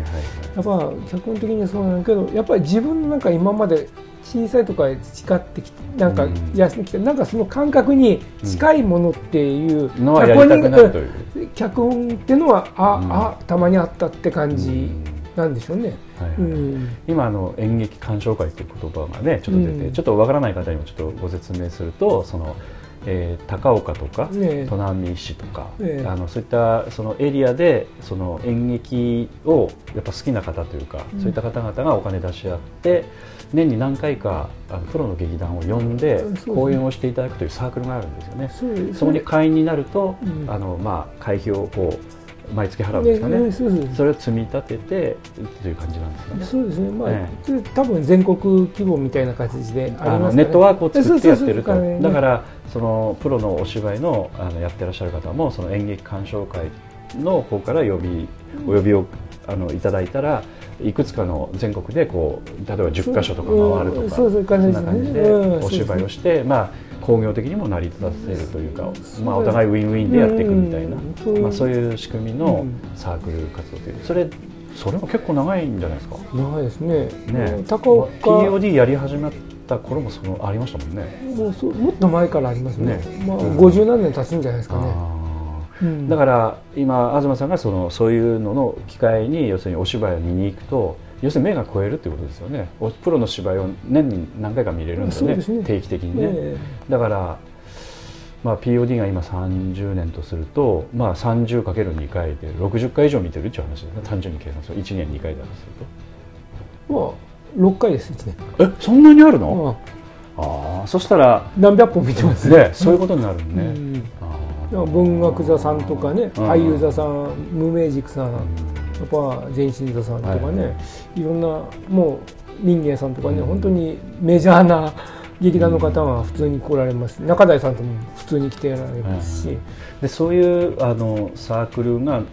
ぱ脚本的にはそうなんだけどやっぱり自分のなんか今まで小さいとかで培ってきてなんかうん。やってきて、なんかその感覚に近いものっていう、のはやりたくなるという。うん脚本っていうのはあ、うん。あたまにあったって感じなんでしょうね。はいはい。うん。今あの演劇鑑賞会という言葉がねちょっと出て、うん。ちょっとわからない方にもちょっとご説明するとその、えー高岡とか、砺波市とか、ええ。あのそういったそのエリアでその演劇をやっぱ好きな方というか、うん。そういった方々がお金出し合って年に何回かあのプロの劇団を呼んで公演をしていただくというサークルがあるんですよね。そうそこに会員になると、うん。あのまあ会費をこう毎月払うんですかね。ねそうそれを積み立ててという感じなんですかね。そうですね、まあ、多分全国規模みたいな形であね。のネットワークを作ってやってると。だからそのプロのお芝居のあのやってらっしゃる方もその演劇鑑賞会の方から呼びお呼びをあのいただいたらいくつかの全国でこう例えば10箇所とか回るとかそういう感じでお芝居をしてまあ工業的にも成り立たせるというかまあお互いウィンウィンでやっていくみたいなうんそういう。まあそういう仕組みのうん。サークル活動というそれそれも結構長いんじゃないですか？長いですね。ね。高岡。POD やり始めた頃もそのありましたもんね。もうそうもっと前からありますね。ね。まあ、うん。50何年経つんじゃないですかね、うん。だから今東さんがそのそういうのの機会に要するにお芝居を見に行くと要するに目が超えるっていうことですよね。おプロの芝居を年に何回か見れるんですよね。ね。定期的にね、えだから、まあ、POD が今30年とすると、まあ、30×2 回で60回以上見てるっていう話ですね。単純に計算すると。1年2回だとすえまあ6回です1年、るとえそんなにあるの、まあ、ああそしたら何百本見てます。ねそういうことになるのね、うん。ああ文学座さんとかね、うん。俳優座さん無名塾さんやっぱ全身座さんとかね、、はい。ろんなもう民芸さんとかね、うん。本当にメジャーな劇団の方は普通に来られます中台さんとも普通に来てられますし、でそういうあのサークルが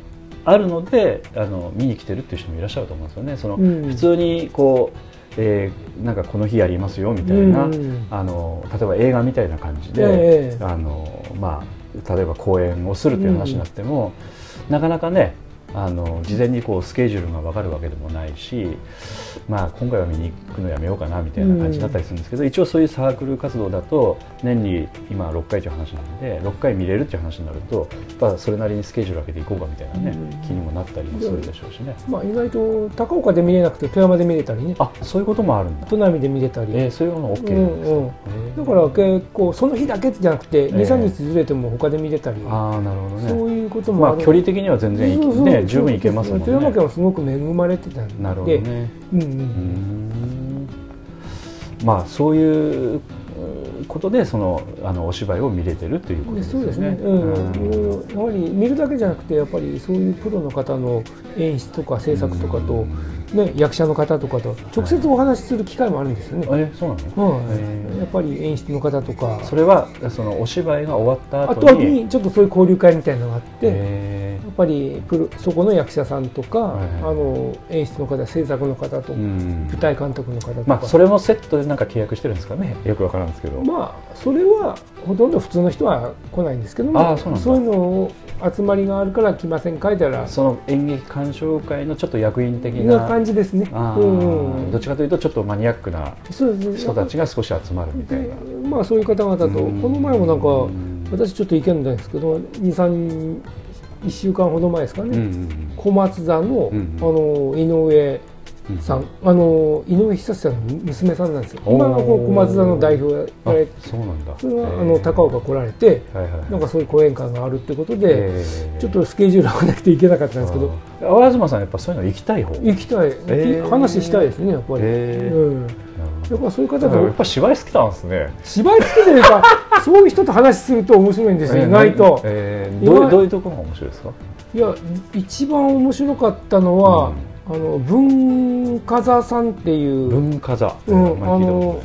あるのであの見に来てるっていう人もいらっしゃると思うんですよね。その、うん。普通にこう、えーなんかこの日やりますよみたいな、うん。あの例えば映画みたいな感じで、ええ。あのまあ、例えば講演をするという話になっても、なかなかねあの事前にこうスケジュールが分かるわけでもないし、まあ、今回は見に行くのやめようかなみたいな感じだったりするんですけど、一応そういうサークル活動だと年に今6回という話なんで6回見れるっていう話になるとやっぱそれなりにスケジュール開けていこうかみたいなね、うん。気にもなったりもするでしょうしね。まあ、意外と高岡で見れなくて富山で見れたりね。あそういうこともあるんだ、砺波で見れたり、えーそういうの OK うなんですか、んうん、だから結構その日だけじゃなくてえ23日ずれても他で見れたり、ああなるほどね。そういうこともある、まあ距離的には全然いそう十分いけますもんね。富山県はすごく恵まれてたんで。なるほどね。うんううん。んまあそういうことでそのあのお芝居を見れてるということですよね。そうですね、うん。やはり見るだけじゃなくてやっぱりそういうプロの方の演出とか制作とかと、ね、役者の方とかと直接お話しする機会もあるんですよね、えそうなの？はいえー。やっぱり演出の方とか。それはそのお芝居が終わったあとは後に、にちょっとそういう交流会みたいなのがあって、えやっぱりプロそこの役者さんとか、あの演出の方制作の方と、ーうん。舞台監督の方とか、まあそれもセットでなんか契約してるんですかね。よくわからんですけど。まあそれはほとんど普通の人は来ないんですけどもそういうのを集まりがあるから来ませんかいたら。その演劇鑑賞会のちょっと役員的なな感じですね。あうんどっちかというとちょっとマニアックな人たちが少し集まるみたいな。でまあそういう方々とうん。この前もなんかうん私ちょっと意見なんですけど23 1週間ほど前ですかね、うんうん小松座の,、うんあの井上うんさん、あの井上久志さんの娘さんなんですよ。今の小松座の代表をやあられてそうなんだ。それはあえーの高岡来られてなんかそういう講演会があるってことで、えー。ちょっとスケジュール合わなくて行けなかったんですけど淡東さんやっぱそういうの行きたい方行きたい、えー。話したいですねやっぱり、やっぱそういう方ほどやっとぱ芝居好きなんですね。芝居好きというかそういう人と話すると面白いんですよ、えー。意外と、えー。どういうところが面白いですか？いや一番面白かったのは、あの文化座さんっていう文化座。うん、あの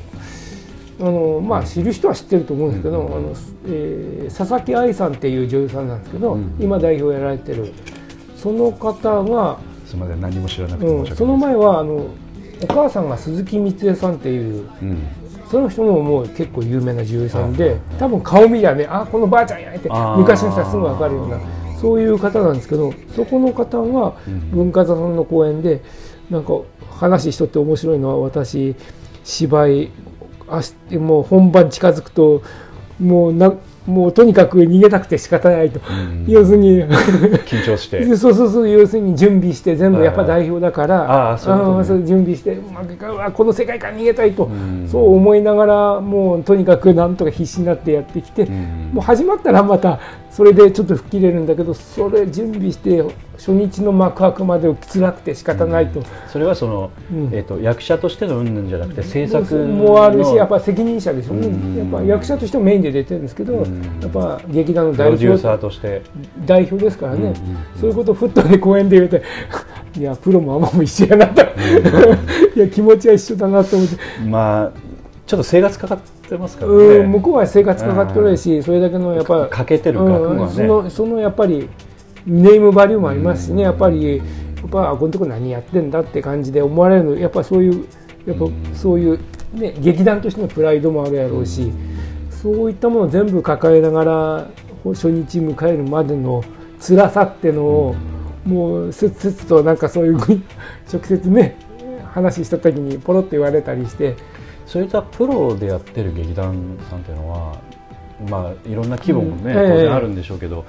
あのまあ知る人は知ってると思うんですけど、うん。あのえー佐々木愛さんっていう女優さんなんですけど、うん。今代表やられてるその方が、すみません何も知らなくてうん、その前はあのお母さんが鈴木光恵さんっていううん。その人ももう結構有名な女優さんで多分顔見りゃねあこのばあちゃんやって昔の人はすぐ分かるようなそういう方なんですけどそこの方がうん。文化座さんの公演でなんか話しとって面白いのは私芝居もう本番近づくともうなもうとにかく逃げたくて仕方ないと、うん。要するに。緊張して。でそうそうそう要するに準備して全部やっぱ代表だから。あーそうね。あーそう準備してこの世界から逃げたいと、うん。そう思いながらもうとにかくなんとか必死になってやってきて、うん。もう始まったらまたそれでちょっと吹っ切れるんだけどそれ準備して初日の幕開くまで辛くて仕方ないと、それはその、うん。えー、と役者としての云々じゃなくて制作のもあるしやっぱ責任者でしょ。うん。やっぱ役者としてもメインで出てるんですけど、うん。やっぱ劇団の代表ーとして。代表ですからね、うんうんうん。そういうことをふっとね公演で言うて いやプロもアマも一緒やなと、いや気持ちは一緒だなと思って、まあちょっと生活かかってますからね、うん、向こうは生活かかってるし、それだけのやっぱかけてるね、うん、そのそのやっぱりネームバリューもありますしね、やっぱりやっぱあこのとこ何やってんだって感じで思われる。のやっぱそういうやっぱそういう、ね、劇団としてのプライドもあるやろうし、そういったものを全部抱えながら初日迎えるまでの辛さってのを、もう切々となんかそういう 直接ね話した時にポロッと言われたりして。そういったプロでやってる劇団さんっていうのは、まあ、いろんな規模もね、当然あるんでしょうけど、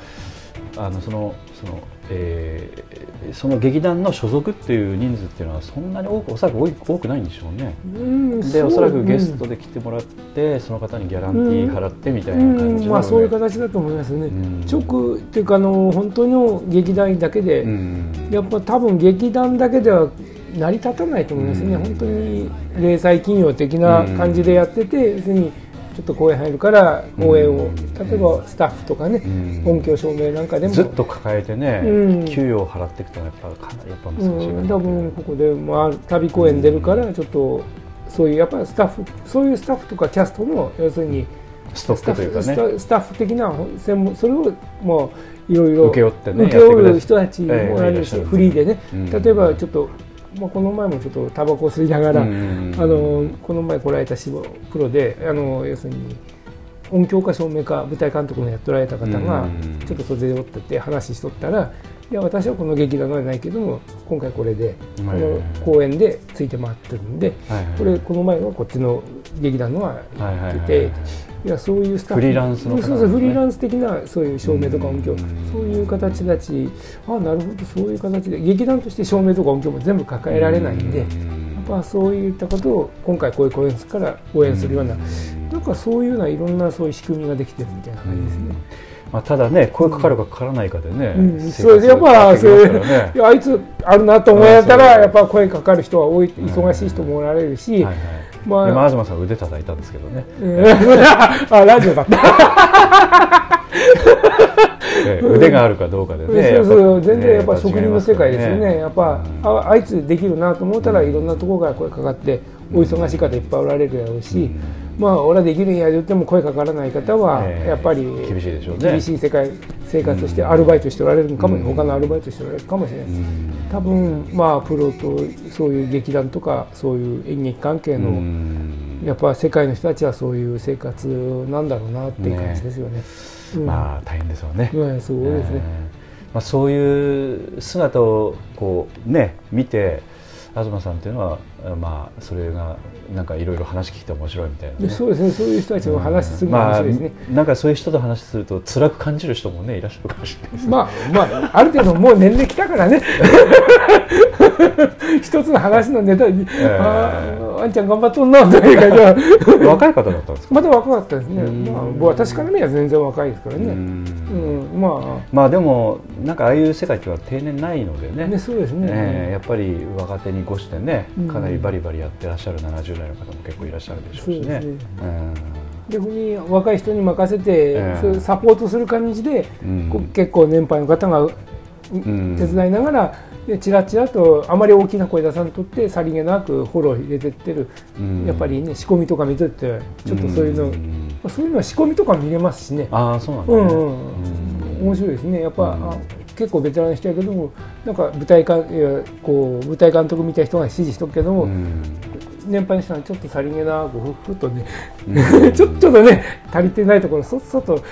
あのそのその、えーその劇団の所属っていう人数っていうのはそんなに多くおそらく多くないんでしょうね。うんでおそらくゲストでで来てもらって、その方にギャランティー払ってみたいな感じうんまあ、そういう形だと思いますね、ん。直っていうかあの本当の劇団員だけで、うん。やっぱ多分劇団だけでは成り立たないと思いますね、うん。本当に零細企業的な感じでやってて、要するにちょっと公演入るから応援を、うん。例えばスタッフとかね、うん。音響照明なんかでも。ずっと抱えてね、うん。給与を払っていくとやっぱかなりやっぱ難しいかなうん、多分ここで、まあ、旅公演出るからちょっとそういうやっぱりスタッフそういうスタッフとかキャストの要するにストックというかッフスねタスタッフ的な専門それをもういろいろ請け負ってね負る人たちもええやるし、フリーでね、うん。例えばちょっと、まあ、この前もちょっとタバコを吸いながら、うんあのこの前来られたしプロであの要するに音響家照明家舞台監督のやっておられた方がうんちょっと袖でおってて話しとったらいや私はこの劇団はないけども今回これでこの公演でついて回ってるんでこれこの前はこっちの劇団のは行ってていやそういうスタッフ。フリーランスの方そうそうフリーランス的なそういう照明とか音響。うん。そういう形たちあなるほどそういう形で劇団として照明とか音響も全部抱えられないんで。やっぱそういったことを今回こういう公演するから応援するような、なんかそういうようないろんなそういう仕組みができてるみたいな感じですね。まあ、ただね声かかるかかからないかでね、それでやっぱね。あいつあるなと思えたらやっぱ声かかる人は多い忙しい人もおられるし、はいはいまあでも東さん腕叩いたんですけどね、うん あラジオだった。ええ腕があるかどうかでねそうそう全然やっぱね職人の世界ですよね、やっぱ、あいつできるなと思ったらいろんなところから声かかって、お忙しい方いっぱいおられるやろうし、まあ俺はできるんや言っても声かからない方はええ。やっぱり厳しいでしょうね。厳しい世界生活としてアルバイトしておられるのかも、うん他のアルバイトしておられるかもしれない、うん。多分まあプロとそういう劇団とかそういう演劇関係の、うん。やっぱ世界の人たちはそういう生活なんだろうなっていう感じですよね。うん。まあ大変ですよね、うんすごいですね。えーまあ、そういう姿をこうね見て東さんっていうのはまあそれがなんかいろいろ話聞いて面白いみたいな、ね、でそうですね、そういう人たちの話する面白いですね。まあ、なんかそういう人と話すると辛く感じる人もねいらっしゃるかもしれないですね、まあ、まあ、ある程度もう年齢きたからね。一つの話のネタに、えああ、あんちゃん頑張っとんな、という感若い方だったんですか？まだ若かったですね。うんまあ、僕私から見れば全然若いですからね。うんうん、ままあでもなんかああいう世界は定年ないのであ、ねね、そうですね。えーやっぱり若手に越してねうんかなりバリバリやってらっしゃる70代の方も結構いらっしゃるでしょうしね。逆に若い人に任せて、ええ。そういうサポートする感じで、うん。結構年配の方が、ん。手伝いながらでチラチラとあまり大きな声出さんとってさりげなくフォロー入れてってる、うん。やっぱりね仕込みとか見とってちょっとそういうの、ん。まあそういうのは仕込みとか見れますしね。ああそうなんだね。うんうん。面白いですね。やっぱ、結構ベテランの人やけどもなんか舞台かこう舞台監督みたいな人が指示しとくけども、うん。年配の人はちょっとさりげなくふっとね、うん。ち ょちょっとね足りてないところそっそと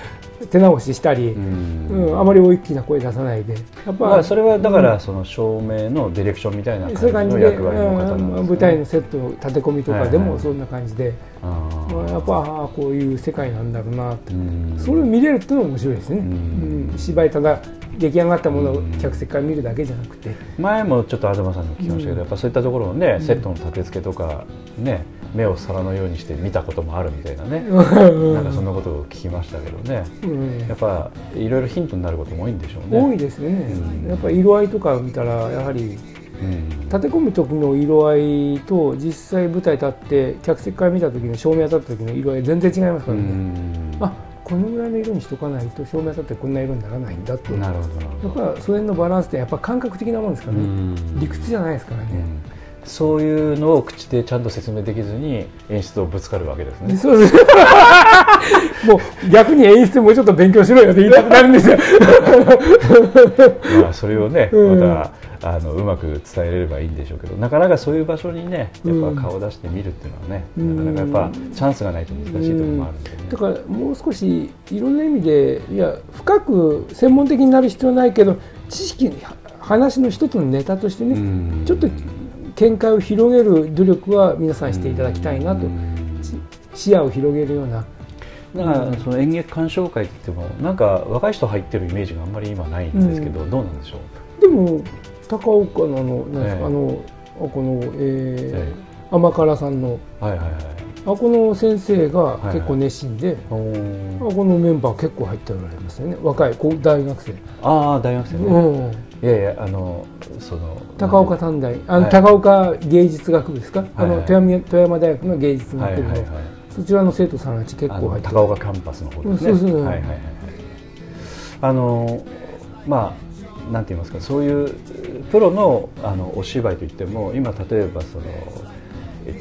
手直ししたり、うん。うんあまり大きな声出さないで。やっぱ、まあそれはだからその照明のディレクションみたいな感じの役割の方なんですうんね。舞台のセットの立て込みとかではいはい。もそんな感じで、あまあやっぱああこういう世界なんだろうなって、それを見れるっていうのが面白いですね、うん。うん。芝居ただ出来上がったものをうん。客席から見るだけじゃなくて、前もちょっと東さんに聞きましたけど、うん。やっぱそういったところをね、ん。セットの立て付けとかね目を皿のようにして見たこともあるみたいなね、うん。なんかそんなことを聞きましたけどね。うん。やっぱいろいろヒントになることも多いんでしょうね。多いですよね、うん。やっぱり色合いとか見たらやはりうん。立て込む時の色合いと実際舞台立って客席から見た時の照明当たった時の色合い全然違いますからね、あこのぐらいの色にしとかないと照明当たってこんな色にならないんだと。なるほどやっぱそれのバランスってやっぱ感覚的なもんですからね、うん理屈じゃないですからね、そういうのを口でちゃんと説明できずに演出をぶつかるわけですね。そうですもう逆に演出もうちょっと勉強しろよって言いたくなるんですよ。まあそれをね、うん。またあのうまく伝えれればいいんでしょうけど、なかなかそういう場所にね、やっぱ顔を出してみるっていうのはね、うん。なかなかやっぱチャンスがないと難しいところもあるんで。ね。だからもう少しいろんな意味でいや深く専門的になる必要はないけど知識話の一つのネタとしてね、うん。ちょっと見解を広げる努力は皆さんしていただきたいなと、うん視野を広げるようなだからその演劇鑑賞会って言ってもなんか若い人入ってるイメージがあんまり今ないんですけど、どうなんでしょう。でも高岡のあのなんですか、ええあのあこの、ええー甘辛さんのはいはいはい。あこの先生が結構熱心で、おあこのメンバー結構入っておられますよね若い大学生、ああ大学生ね。うん、いやいやあのその高岡短大。あの、はい。高岡芸術学部ですか、あの富山富山大学の芸術学部。の。そそちらの生徒さんたち結構入って。る高岡キャンパスの方ですね。うんそうそう。はいはいはい。はい。あのまあなんて言いますかそういうプロのあのお芝居といっても今例えばその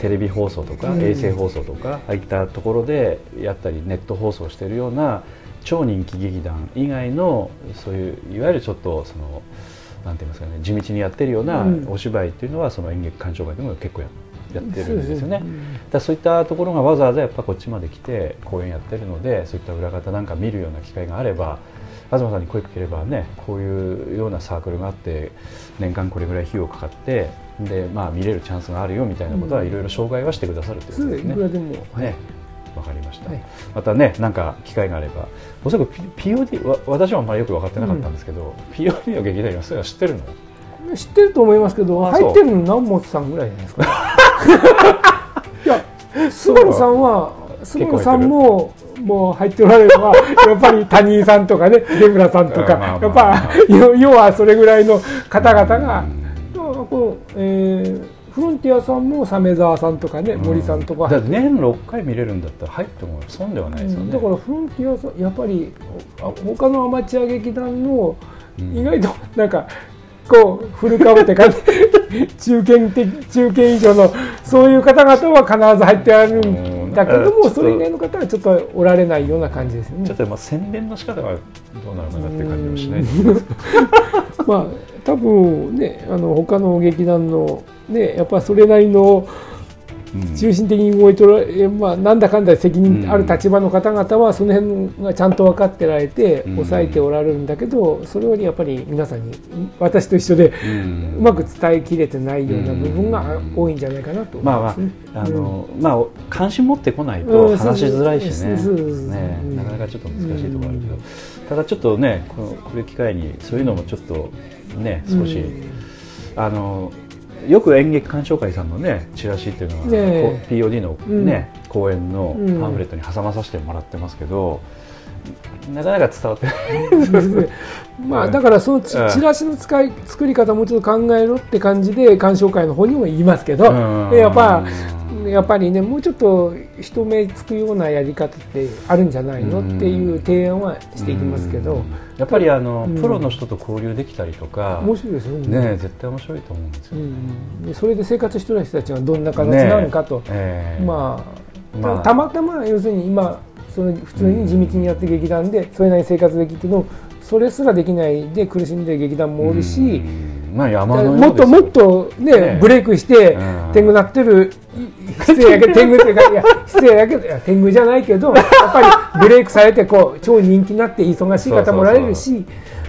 テレビ放送とかうん。衛星放送とか、ああいったところでやったりネット放送しているような超人気劇団以外のそういういわゆるちょっとそのなんて言いますかね地道にやってるようなうん。お芝居っていうのはその演劇鑑賞会でも結構ややってるんですよね。そうだそういったところがわざわざやっぱこっちまで来て公演やってるのでそういった裏方なんか見るような機会があれば東さんに声かければねこういうようなサークルがあって年間これぐらい費用かかってで、まあ、見れるチャンスがあるよみたいなことはうん。いろいろ紹介はしてくださるということですね。いくらでも、はいねわかりました、はい。またねなんか機会があれば。おそらく POD わ私はあんまりよく分かってなかったんですけど、POD の劇団員はそういうの知ってるの？知ってると思いますけど入ってるの南本さんぐらいじゃないですか。いやスバルさんはスバルさんももう入っておられるのはやっぱり谷井さんとかね 出村さんとか、うんまあまあやっぱ要要はそれぐらいの方々が、こうえーフロンティアさんも鮫沢さんとかね、森さんとか年6回見れるんだったら入っても損ではないですよね、だからフロンティアさんやっぱりあ他のアマチュア劇団の意外となんかこうフル株って感じ。中堅的中堅以上のそういう方々は必ず入ってあるんだけどもそれ以外の方はちょっとおられないような感じですよね。ちょっ。とまあ宣伝の仕方がどうなのかなって感じもしない まあ多分ねあの他の劇団のねやっぱそれなりのうん。中心的に動いておられ、まあ、なんだかんだ責任ある立場の方々はその辺がちゃんと分かってられてうん。抑えておられるんだけどそれよりやっぱり皆さんに私と一緒でうん。うまく伝えきれてないような部分が多いんじゃないかなと思いまあま。ああの、まあ関心持ってこないうん。と話しづらいしね,、ね。うん。なかなかちょっと難しいところあるけど、ただちょっとねこのこういう機会にそういうのもちょっとね少し、うん。あのよく演劇鑑賞会さんのねチラシっていうのは、ね POD のね、公演のうん。パンフレットに挟まさせてもらってますけど、なかなか伝わってない。まあだからそのチラシの使い作り方もうちょっと考えろって感じで鑑賞会の方にも言いますけど、うん。やっぱやっぱりねもうちょっと人目つくようなやり方ってあるんじゃないのっていう提案はしていきますけど。うん。やっぱりあの、うん。プロの人と交流できたりとか、面白いですよねね絶対面白いと思うんですよ。うん、でそれで生活してる人たちがどんな形なのかと、ええ。まあ、まあ。たたまたま要するに今その普通に地道にやってる劇団でそれなりに生活できてもそれすらできないで苦しんでる劇団もおるし、うんまあ山のもっともっとねねブレイクしてうん。天狗なってるい失礼やけど 天狗ってかいや失礼やけど天狗じゃないけどやっぱりブレイクされてこう超人気になって忙しい方もおられるし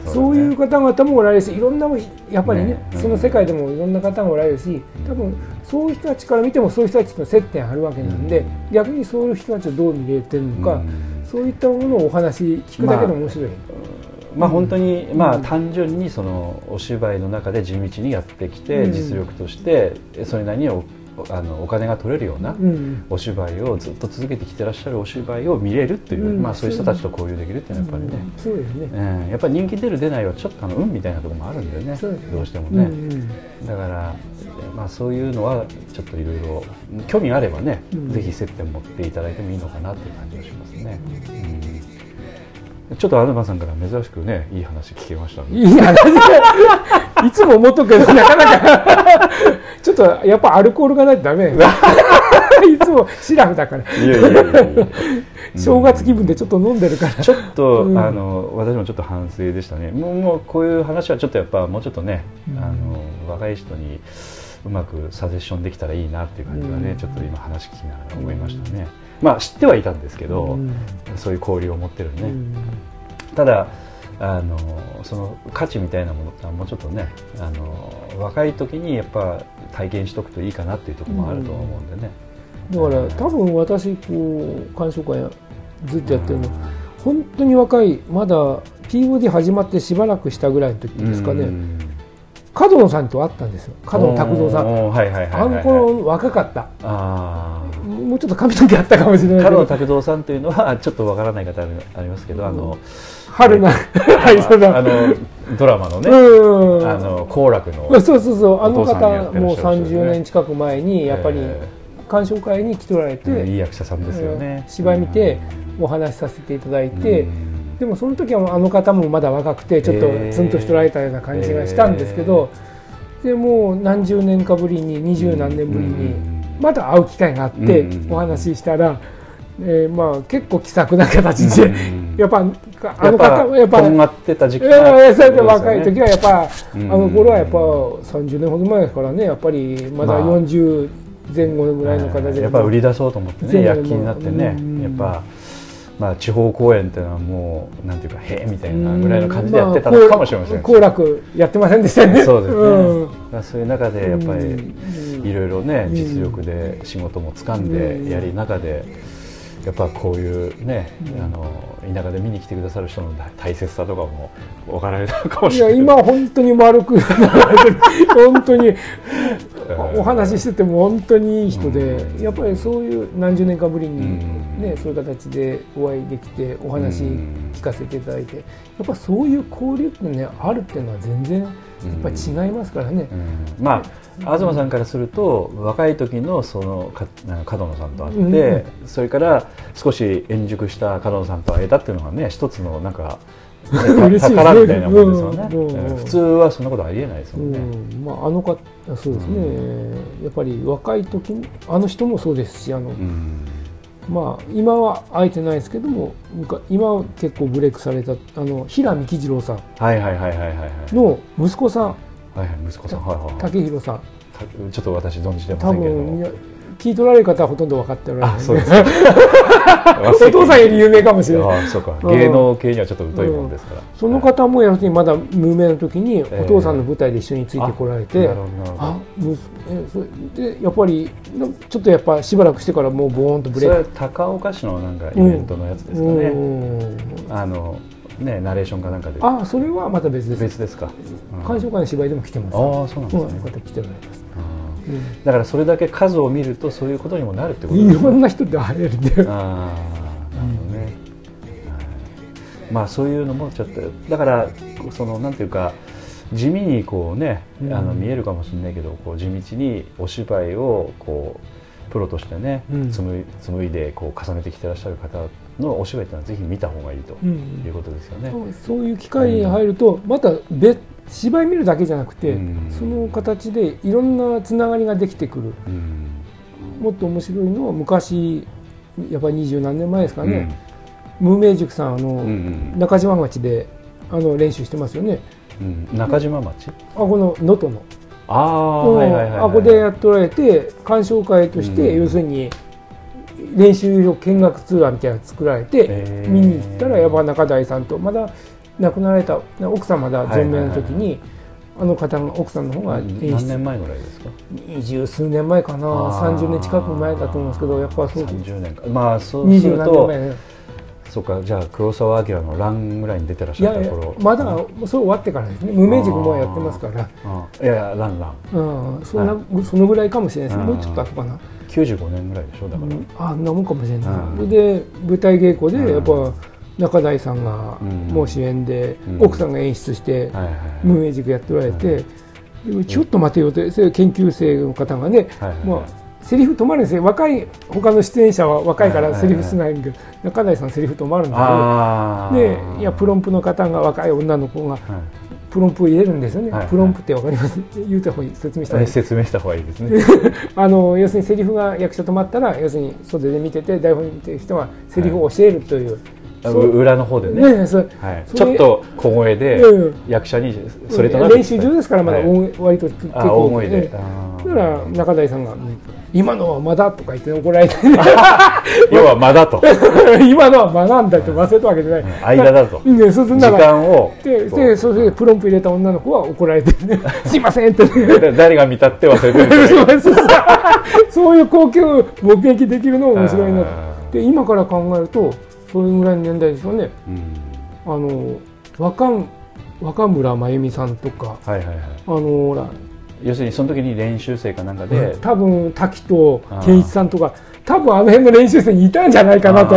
そういう方々もおられるしいろんなやっぱりねねうん。その世界でもいろんな方がおられるし多分そういう人たちから見てもそういう人たちと接点あるわけなんで逆にそういう人たちをどう見れてるのかうん。そういったものをお話聞くだけでも面白い。まあ本当に、まあうん。単純にそのお芝居の中で地道にやってきて、うん。実力としてそれなりにおあのお金が取れるようなうん。お芝居をずっと続けてきてらっしゃるお芝居を見れるっていう、うん。まあそういう人たちと交流できるっていうのはやっぱりね、そうですね。うん。やっぱり人気出る出ないはちょっとあの運みたいなところもあるんでね。そうですね。どうしてもね、うんうん。だから、まあ、そういうのはちょっといろいろ興味があればね、うん。ぜひ接点持っていただいてもいいのかなっていう感じがしますね、うんちょっと東さんから珍しくねいい話聞けましたね。いや、いつも思っとくけど、なかなか、ちょっとやっぱアルコールがないとダメ。いつもシラフだから、いやいやいやいや正月気分でちょっと飲んでるから。ちょっと、うん。あの私もちょっと反省でしたね。もうもうこういう話はちょっとやっぱもうちょっとね、うん。あの若い人にうまくサジェッションできたらいいなっていう感じはね、うん。ちょっと今話聞きながら思いましたね、まあ知ってはいたんですけど、うん。そういう交流を持ってるね、うん。ただあのその価値みたいなものってもうちょっとねあの若い時にやっぱ体験しとくといいかなっていうところもあると思うんでね、だから多分私、こう、鑑賞会ずっとやってるの、本当に若い、まだ POD 始まってしばらくしたぐらいの時ですかね、うん。角野さんと会ったんですよ。角野拓三さん。あの頃若かった。もうちょっと髪の毛あったかもしれない。け角野ど。拓三さんというのはちょっとわからない方ありますけど、あの春な、はい、そうだ。あのドラマのね、うん。あの好楽のそうそうそう。あの方もうしゃる人ですね。30年近く前にやっぱりえ鑑賞会に来ておられて、いい役者さんですよね。うん芝居見てお話しさせていただいて、でもその時はあの方もまだ若くてちょっとツンとしておられたような感じがしたんですけど、でもう何十年かぶりに二十何年ぶりにまた会う機会があってうんお話ししたら、えーまあ結構気さくな形で、うん やっぱああのの方はやっぱとんがって若い時ははやっぱ、うんあの頃はやっぱ30年ほど前ですからねやっぱりまだまあ。40前後ぐらいの形で、やっぱ売り出そうと思ってね躍起になってね。うんやっぱまあ地方公演っていうのはもうなんていうかへえみたいなぐらいの感じでやってたのかもしれませんあ好楽やってませんでしたよね。そうですね、そういう中でやっぱりうんいろいろねうん。実力で仕事も掴んうん。でやり中でやっぱこういうね、うん。あの田舎で見に来てくださる人の大切さとかも分かられたかもいしれない。や今本当に丸く 本当にお話ししてても本当にいい人で、うん。やっぱりそういう何十年かぶりに、うん。ね、そういう形でお会いできてお話うん。聞かせていただいてやっぱそういう交流ってねあるっていうのは全然やっぱり違いますからね。うん。まあ東さんからすると若い時のその角野さんと会って、うんそれから少し円熟した角野さんと会えたっていうのがね一つのなんか、宝みたいなもんですよね、うんうんうん。普通はそんなことありえないですもんね、うん。まあ、あの方そうですね、うやっぱり若い時にあの人もそうですしあの、うんまあ、今は会えてないですけども今は結構ブレイクされたあの平見喜次郎さん。はいはいはいはいはいはい。の息子さん。はいはい息子さん。はいはいさん。たちょっと私存じてま多せんけれど。も分聞い取られる方はほとんど分かっておられないあそうです。お父さんより有名かもしれない。あそうか。うん芸能系にはちょっと疎いもんですから、その方も要するにまだ無名の時にえお父さんの舞台で一緒についてこられて、なるほどなるほど。あむすえそれでやっぱりなちょっとやっぱしばらくしてからもうボーンとブレイク。高岡市のなんかイベントのやつですかね、うん。あのねナレーションかなんかで。あそれはまた別です。別ですか、うん鑑賞会の芝居でも来てます。ああそうなんですね、うん、来ておられます、うんだからそれだけ数を見るとそういうことにもなるってこといですね。ろんな人で会えるんでああなるほどね、はい。まあそういうのもちょっとだからそのなんていうか地味にこうね、うん。あの見えるかもしれないけどこう地道にお芝居をこうプロとしてね、うん。紡いでこう重ねてきてらっしゃる方のお芝居っていうのはぜひ見た方がいいとうん。いうことですよね。そういう機会に入るとまた別芝居見るだけじゃなくて、うん。その形でいろんなつながりができてくる。うん。もっと面白いのは昔やっぱり二十何年前ですかね、無名塾さんあの、うんうん。中島町であの練習してますよね。うん。中島町？あこの能登の。ああ、はいはいはいはい、あここでやっておられて鑑賞会として、うん。要するに練習場見学ツアーみたいなの作られて、見に行ったら山中大さんとまだ亡くなられた奥さんまだ存命の時に、あの方が奥さんの方が演出。何年前ぐらいですか？二十数年前かな。あー。30年近く前だと思うんですけどやっぱそう30年か。まあそうすると何年前。ねそうか。じゃあ黒澤明の「ラン」ぐらいに出てらっしゃった頃？まだそれ終わってからですね。無名塾もやってますから。あいやいや「ランラン。うん。そんな、そのぐらいかもしれないですうん。もうちょっと後かな。95年ぐらいでしょ？だから、うん。あんなもんかもしれない、で舞台稽古うん。でやっぱ中台さんがうんもう主演で、うん。奥さんが演出して、はいはいはい。無名塾やっておられて、ちょっと待てよとそれ研究生の方がね、まあ、セリフ止まるんですよ。若い他の出演者は若いからセリフ少ないけど、中台さんセリフ止まるんだあけどでー。いやプロンプの方が若い女の子がはい。プロンプを入れるんですよね、はいプロンプってわかります？言うた方がいい説明した方がいい説明した方がいいですね。あの要するにセリフが役者止まったら要するに袖で見てて台本見てる人はセリフを教えるという裏の方でね。ねそれはい、ちょっと小声でうん。役者にそれとなく練習中ですからまだはい。大割と結あ大声で。だから中台さんが「今のはまだ」とか言って怒られて 要は間だと。今のはまなんだって忘れたわけじゃない、間だと。うん。ねそ時間をでそれでプロンプ入れた女の子は怒られてね「すいません」って。で誰が見たって忘れてる。んですよねそういう光景を目撃できるのも面白いなで今から考えるとそれぐらいの年代でしょうね。うん。あの若若村真由美さんとか。はいはいはい。あのほら。要するにその時に練習生かなんかで、多分滝と健一さんとか。多分あの辺の練習生にいたんじゃないかなと。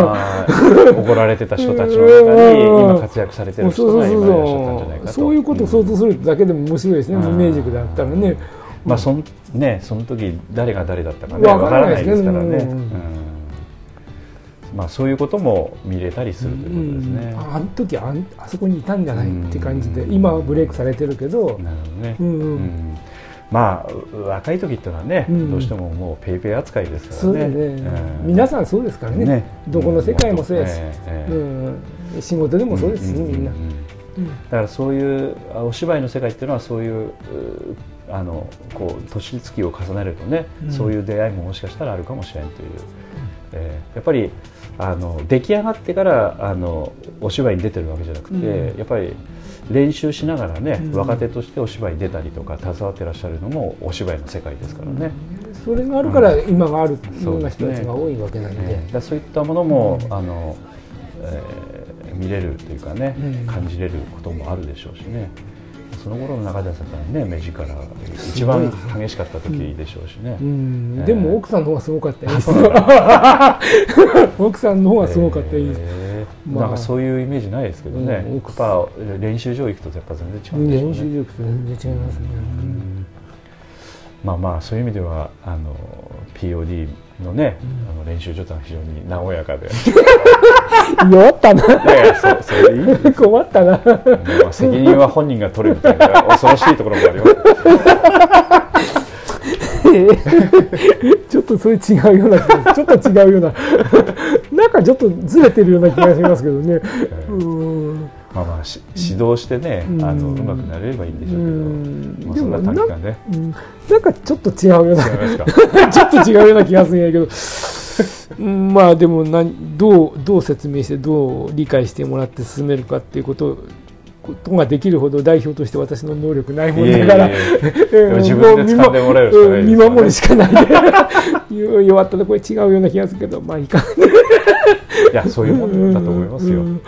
怒られてた人たちの中にうん。今活躍されてる人が今いらっしゃったんじゃないかと。そういうことを想像するだけでも面白いですね、うん。無名塾だったらね。まあそんねその時誰が誰だったかね。わかららないいですすからね、うん。うんまあそういうことも見れたりするということですね、うん。あの時あんあそこにいたんじゃないって感じでうん。今はブレイクされてるけど。なるほどね、うんうん。うん。まあ若い時っていうのはね、うん。どうしてももうペイペイ扱いですからね。ね。うん。皆さんそうですからね。ね。どこの世界もそうやし、うん、仕事でもそうです。し、んみんな、だからそういうあお芝居の世界っていうのはそういううあのこう年月を重ねるとね、うん。そういう出会いももしかしたらあるかもしれんという、えーやっぱりあの出来上がってからあのお芝居に出てるわけじゃなくて、うん。やっぱり練習しながらね、うん。若手としてお芝居に出たりとか携わってらっしゃるのもお芝居の世界ですからね。それがあるから今があるような人たちが多いわけなんで、えーだからそういったものも、うん。あのえー見れるというかね、うん。感じれることもあるでしょうしねその頃の中ではね目力一番激しかった時でしょうしね、うん。えーでも奥さんの方がすごかった。奥さんの方がすごかった演出、えーまあ。なんかそういうイメージないですけどね、うん。やっぱ練習場行くとやっぱ全然違うんでしょうね。練習力と全然違いますね、うん。まあまあそういう意味ではあの POD のね、あの練習所とは非常に和やかで。弱ったな。いやいやそそれでいいんです 困ったな。まあ責任は本人が取るみたいな 恐ろしいところもあります。ちょっとそれ違うようなちょっと違うような。なんかちょっとずれてるような気がしますけどね。うんまあまあし指導してね、うん。あのうまくなれればいいんでしょうんうけど、まあ、そんな短期間ね。うんなんかちょっと違うような。ちょっと違うような気がするんやけど、うんまあでも何どうどう説明してどう理解してもらって進めるかっていうことことができるほど代表として私の能力ないもんだから、自分で掴んでもらえるしかないね。うん。見守るしかない。で弱ったらこれ違うような気がするけど。まあいいか。いやそういうもんだと思いますよ。うん。うん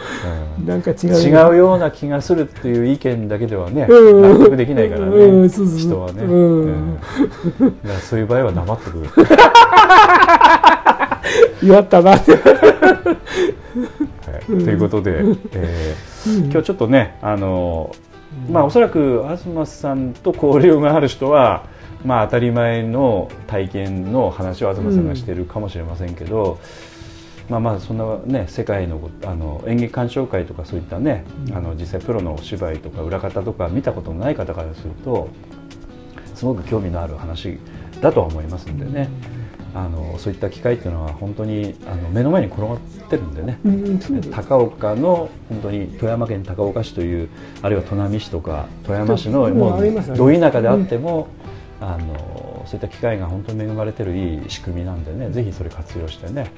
なんか違う。違うような気がするっていう意見だけではね、うん。納得できないからね、人はね、うん。そういう場合は黙ってくる、弱ったな。ってはい、ということで、えー今日ちょっとねあのまあおそらく東さんと交流がある人はまあ当たり前の体験の話を東さんがしているかもしれませんけど、まあまあそんなね世界のあの演劇鑑賞会とかそういったね、あの実際プロのお芝居とか裏方とか見たことのない方からするとすごく興味のある話だとは思いますんでね、あのそういった機会っていうのは本当にあの目の前に転がってるんでね、うんです。高岡の本当に富山県高岡市というあるいは砺波市とか富山市のもうど田舎であっても、あのそういった機会が本当に恵まれてるいい仕組みなんでねぜひそれ活用してね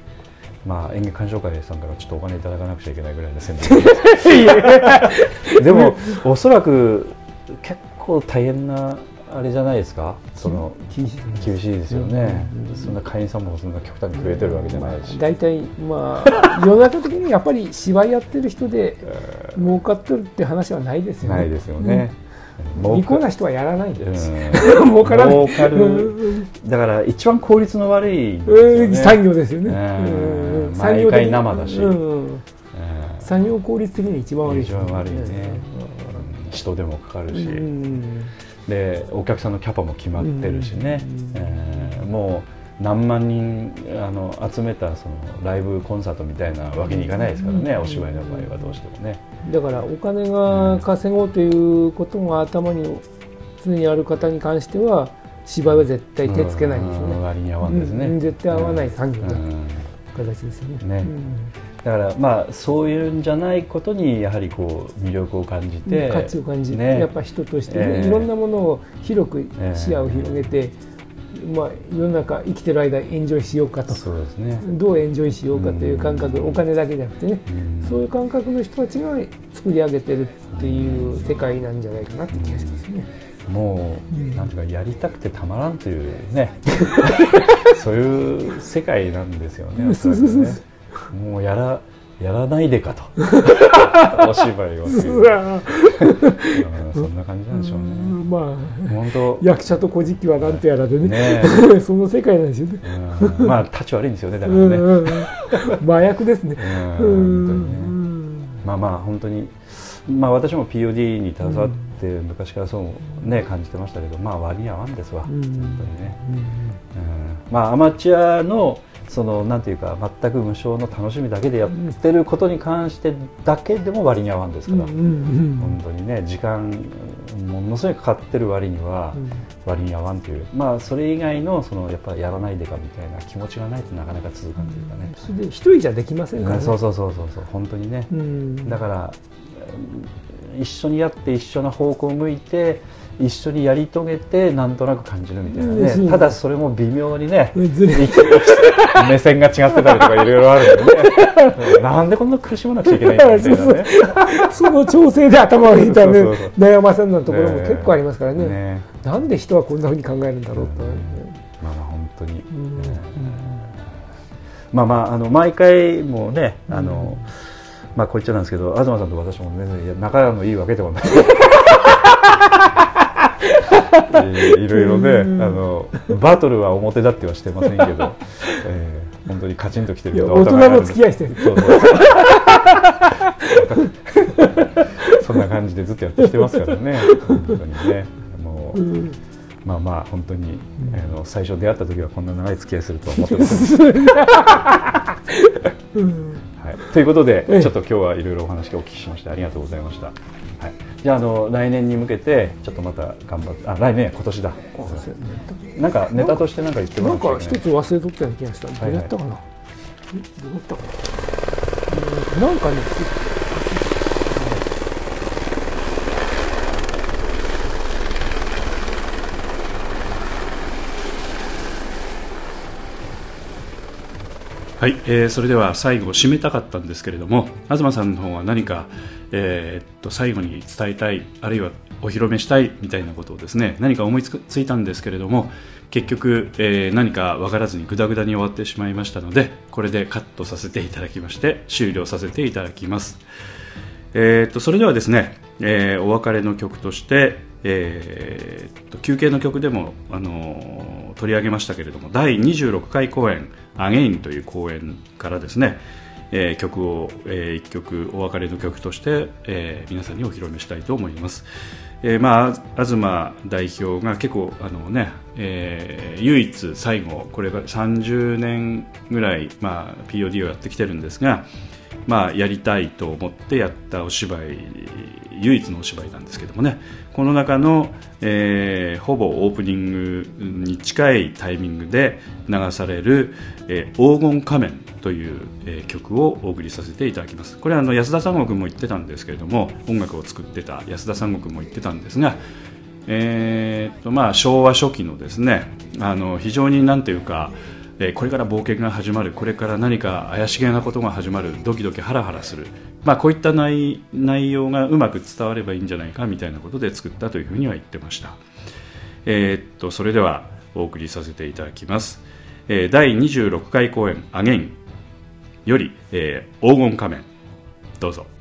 まあ演劇鑑賞会さんからちょっとお金いただかなくちゃいけないぐらいの宣伝でもおそらく結構大変なあれじゃないですか？その厳しいですね厳しいですよね、うん。そんな会員さんもそんな極端に増えてるわけじゃないし、大体まあ世の中的にやっぱり芝居やってる人で儲かってるって話はないですよねないですよね、うん利口な人はやらないんです、うん。儲からない。儲かる。うん。だから一番効率の悪いね。産業ですよね、うん。うん。毎回生だし。うん。うん。産業効率的に一番悪い一番悪いね、うん。人手もかかるし、うん。でお客さんのキャパも決まってるしね、うん。えーもう何万人あの集めたそのライブコンサートみたいなわけにいかないですからね、うん。お芝居の場合はどうしてもね。だからお金が稼ごうということが頭に常にある方に関しては芝居は絶対手つけないんですよね、うん割に合わんですね、うん絶対合わない産業形ですよね。ね。だからまあそういうんじゃないことにやはりこう魅力を感じうんて価値を感じて、ね。やっぱ人としてね、ええ。いろんなものを広く視野を広げて、まあ、世の中生きてる間エンジョイしようかと。そうですね、どうエンジョイしようかという感覚、うんお金だけじゃなくてね、うん。そういう感覚の人たちが作り上げてるっていう世界なんじゃないかなって気がしますね。もう、うんなんていうかやりたくてたまらんというね。そういう世界なんですよね。おそらくね。もうやらやらないでかと。お芝居をそんな感じなんでしょうね。うんまあ本当役者と古事記はなんとやらでね。ね その世界なんですよね。うん。まあ立ち悪いんですよねだからね、麻薬ですね。まあまあ本当に、まあ、私も POD に携わっって昔からそうね感じてましたけどまあ割に合わんですわ、うん。本当にね、まあアマチュアのそのなんていうか全く無償の楽しみだけでやってることに関してだけでも割に合わんですから、うんうん本当にね時間ものすごいかかってる割にはうん割に合わんという。まあそれ以外のそのやっぱやらないでかみたいな気持ちがないとなかなか続かんというかね、それで一人じゃできませんからね。そうそうそうそうそう。本当にね、うん。だからうん一緒にやって一緒な方向を向いて一緒にやり遂げてなんとなく感じるみたいなね、うん。ただそれも微妙にねずれ 目線が違ってたりとかいろいろあるんでね。う んなんでこんな苦しまなくちゃいけないんだみたいなね。その調整で頭を痛めそうそうそう悩ませるようなところも結構ありますからね。ねなんで人はこんなふうに考えるんだろうと、まあまあ本当に、うん。ね。まあまああの毎回もうねあの、まあこう言っちゃなんですけど東さんと私もねいや仲のいいわけでもない。え ーいろいろね、うん。あのバトルは表立ってはしてませんけど、えー本当にカチンときてる大人の付き合いしてる。そうそうそんな感じでずっとやってきてますからね。本当にね。もう、うん。まあまあ本当に、あの最初出会った時はこんな長い付き合いするとは思ってませんうんはい、ということで、ええ。ちょっと今日はいろいろお話をお聞きしましてありがとうございました。はい、じゃああの来年に向けてちょっとまた頑張ってあ来年や今年だ。なんかネタとしてなんか言ってまなんしたよね。か一つ忘れとったような気がした。どうやったかな、えどうやったかな？うんなんかねはい、えーそれでは最後締めたかったんですけれども東さんの方は何か、えーっと最後に伝えたいあるいはお披露目したいみたいなことをですね何か思いつついたんですけれども結局、えー何か分からずにグダグダに終わってしまいましたのでこれでカットさせていただきまして終了させていただきます。えーっとそれではですね、えーお別れの曲として、えーっと休憩の曲でも、あの取り上げましたけれども第26回公演「アゲインという公演からですね、えー曲を、え1曲お別れの曲として、えー皆さんにお披露目したいと思います。えーまあ、東代表が結構あの、ねえー唯一最後これが30年ぐらい、まあ、POD をやってきてるんですが、まあ、やりたいと思ってやったお芝居唯一のお芝居なんですけどもねこの中の、えーほぼオープニングに近いタイミングで流される「えー黄金仮面」という、えー曲をお送りさせていただきます。これはあの安田三国も言ってたんですけれども音楽を作ってた安田三国も言ってたんですがえーっとまあ、昭和初期のですねあの非常になんていうか、これから冒険が始まるこれから何か怪しげなことが始まるドキドキハラハラする、まあ、こういった内容がうまく伝わればいいんじゃないかみたいなことで作ったというふうには言ってました、えーっとそれではお送りさせていただきます、えー第26回公演「アゲイン。より、えー黄金仮面。どうぞ「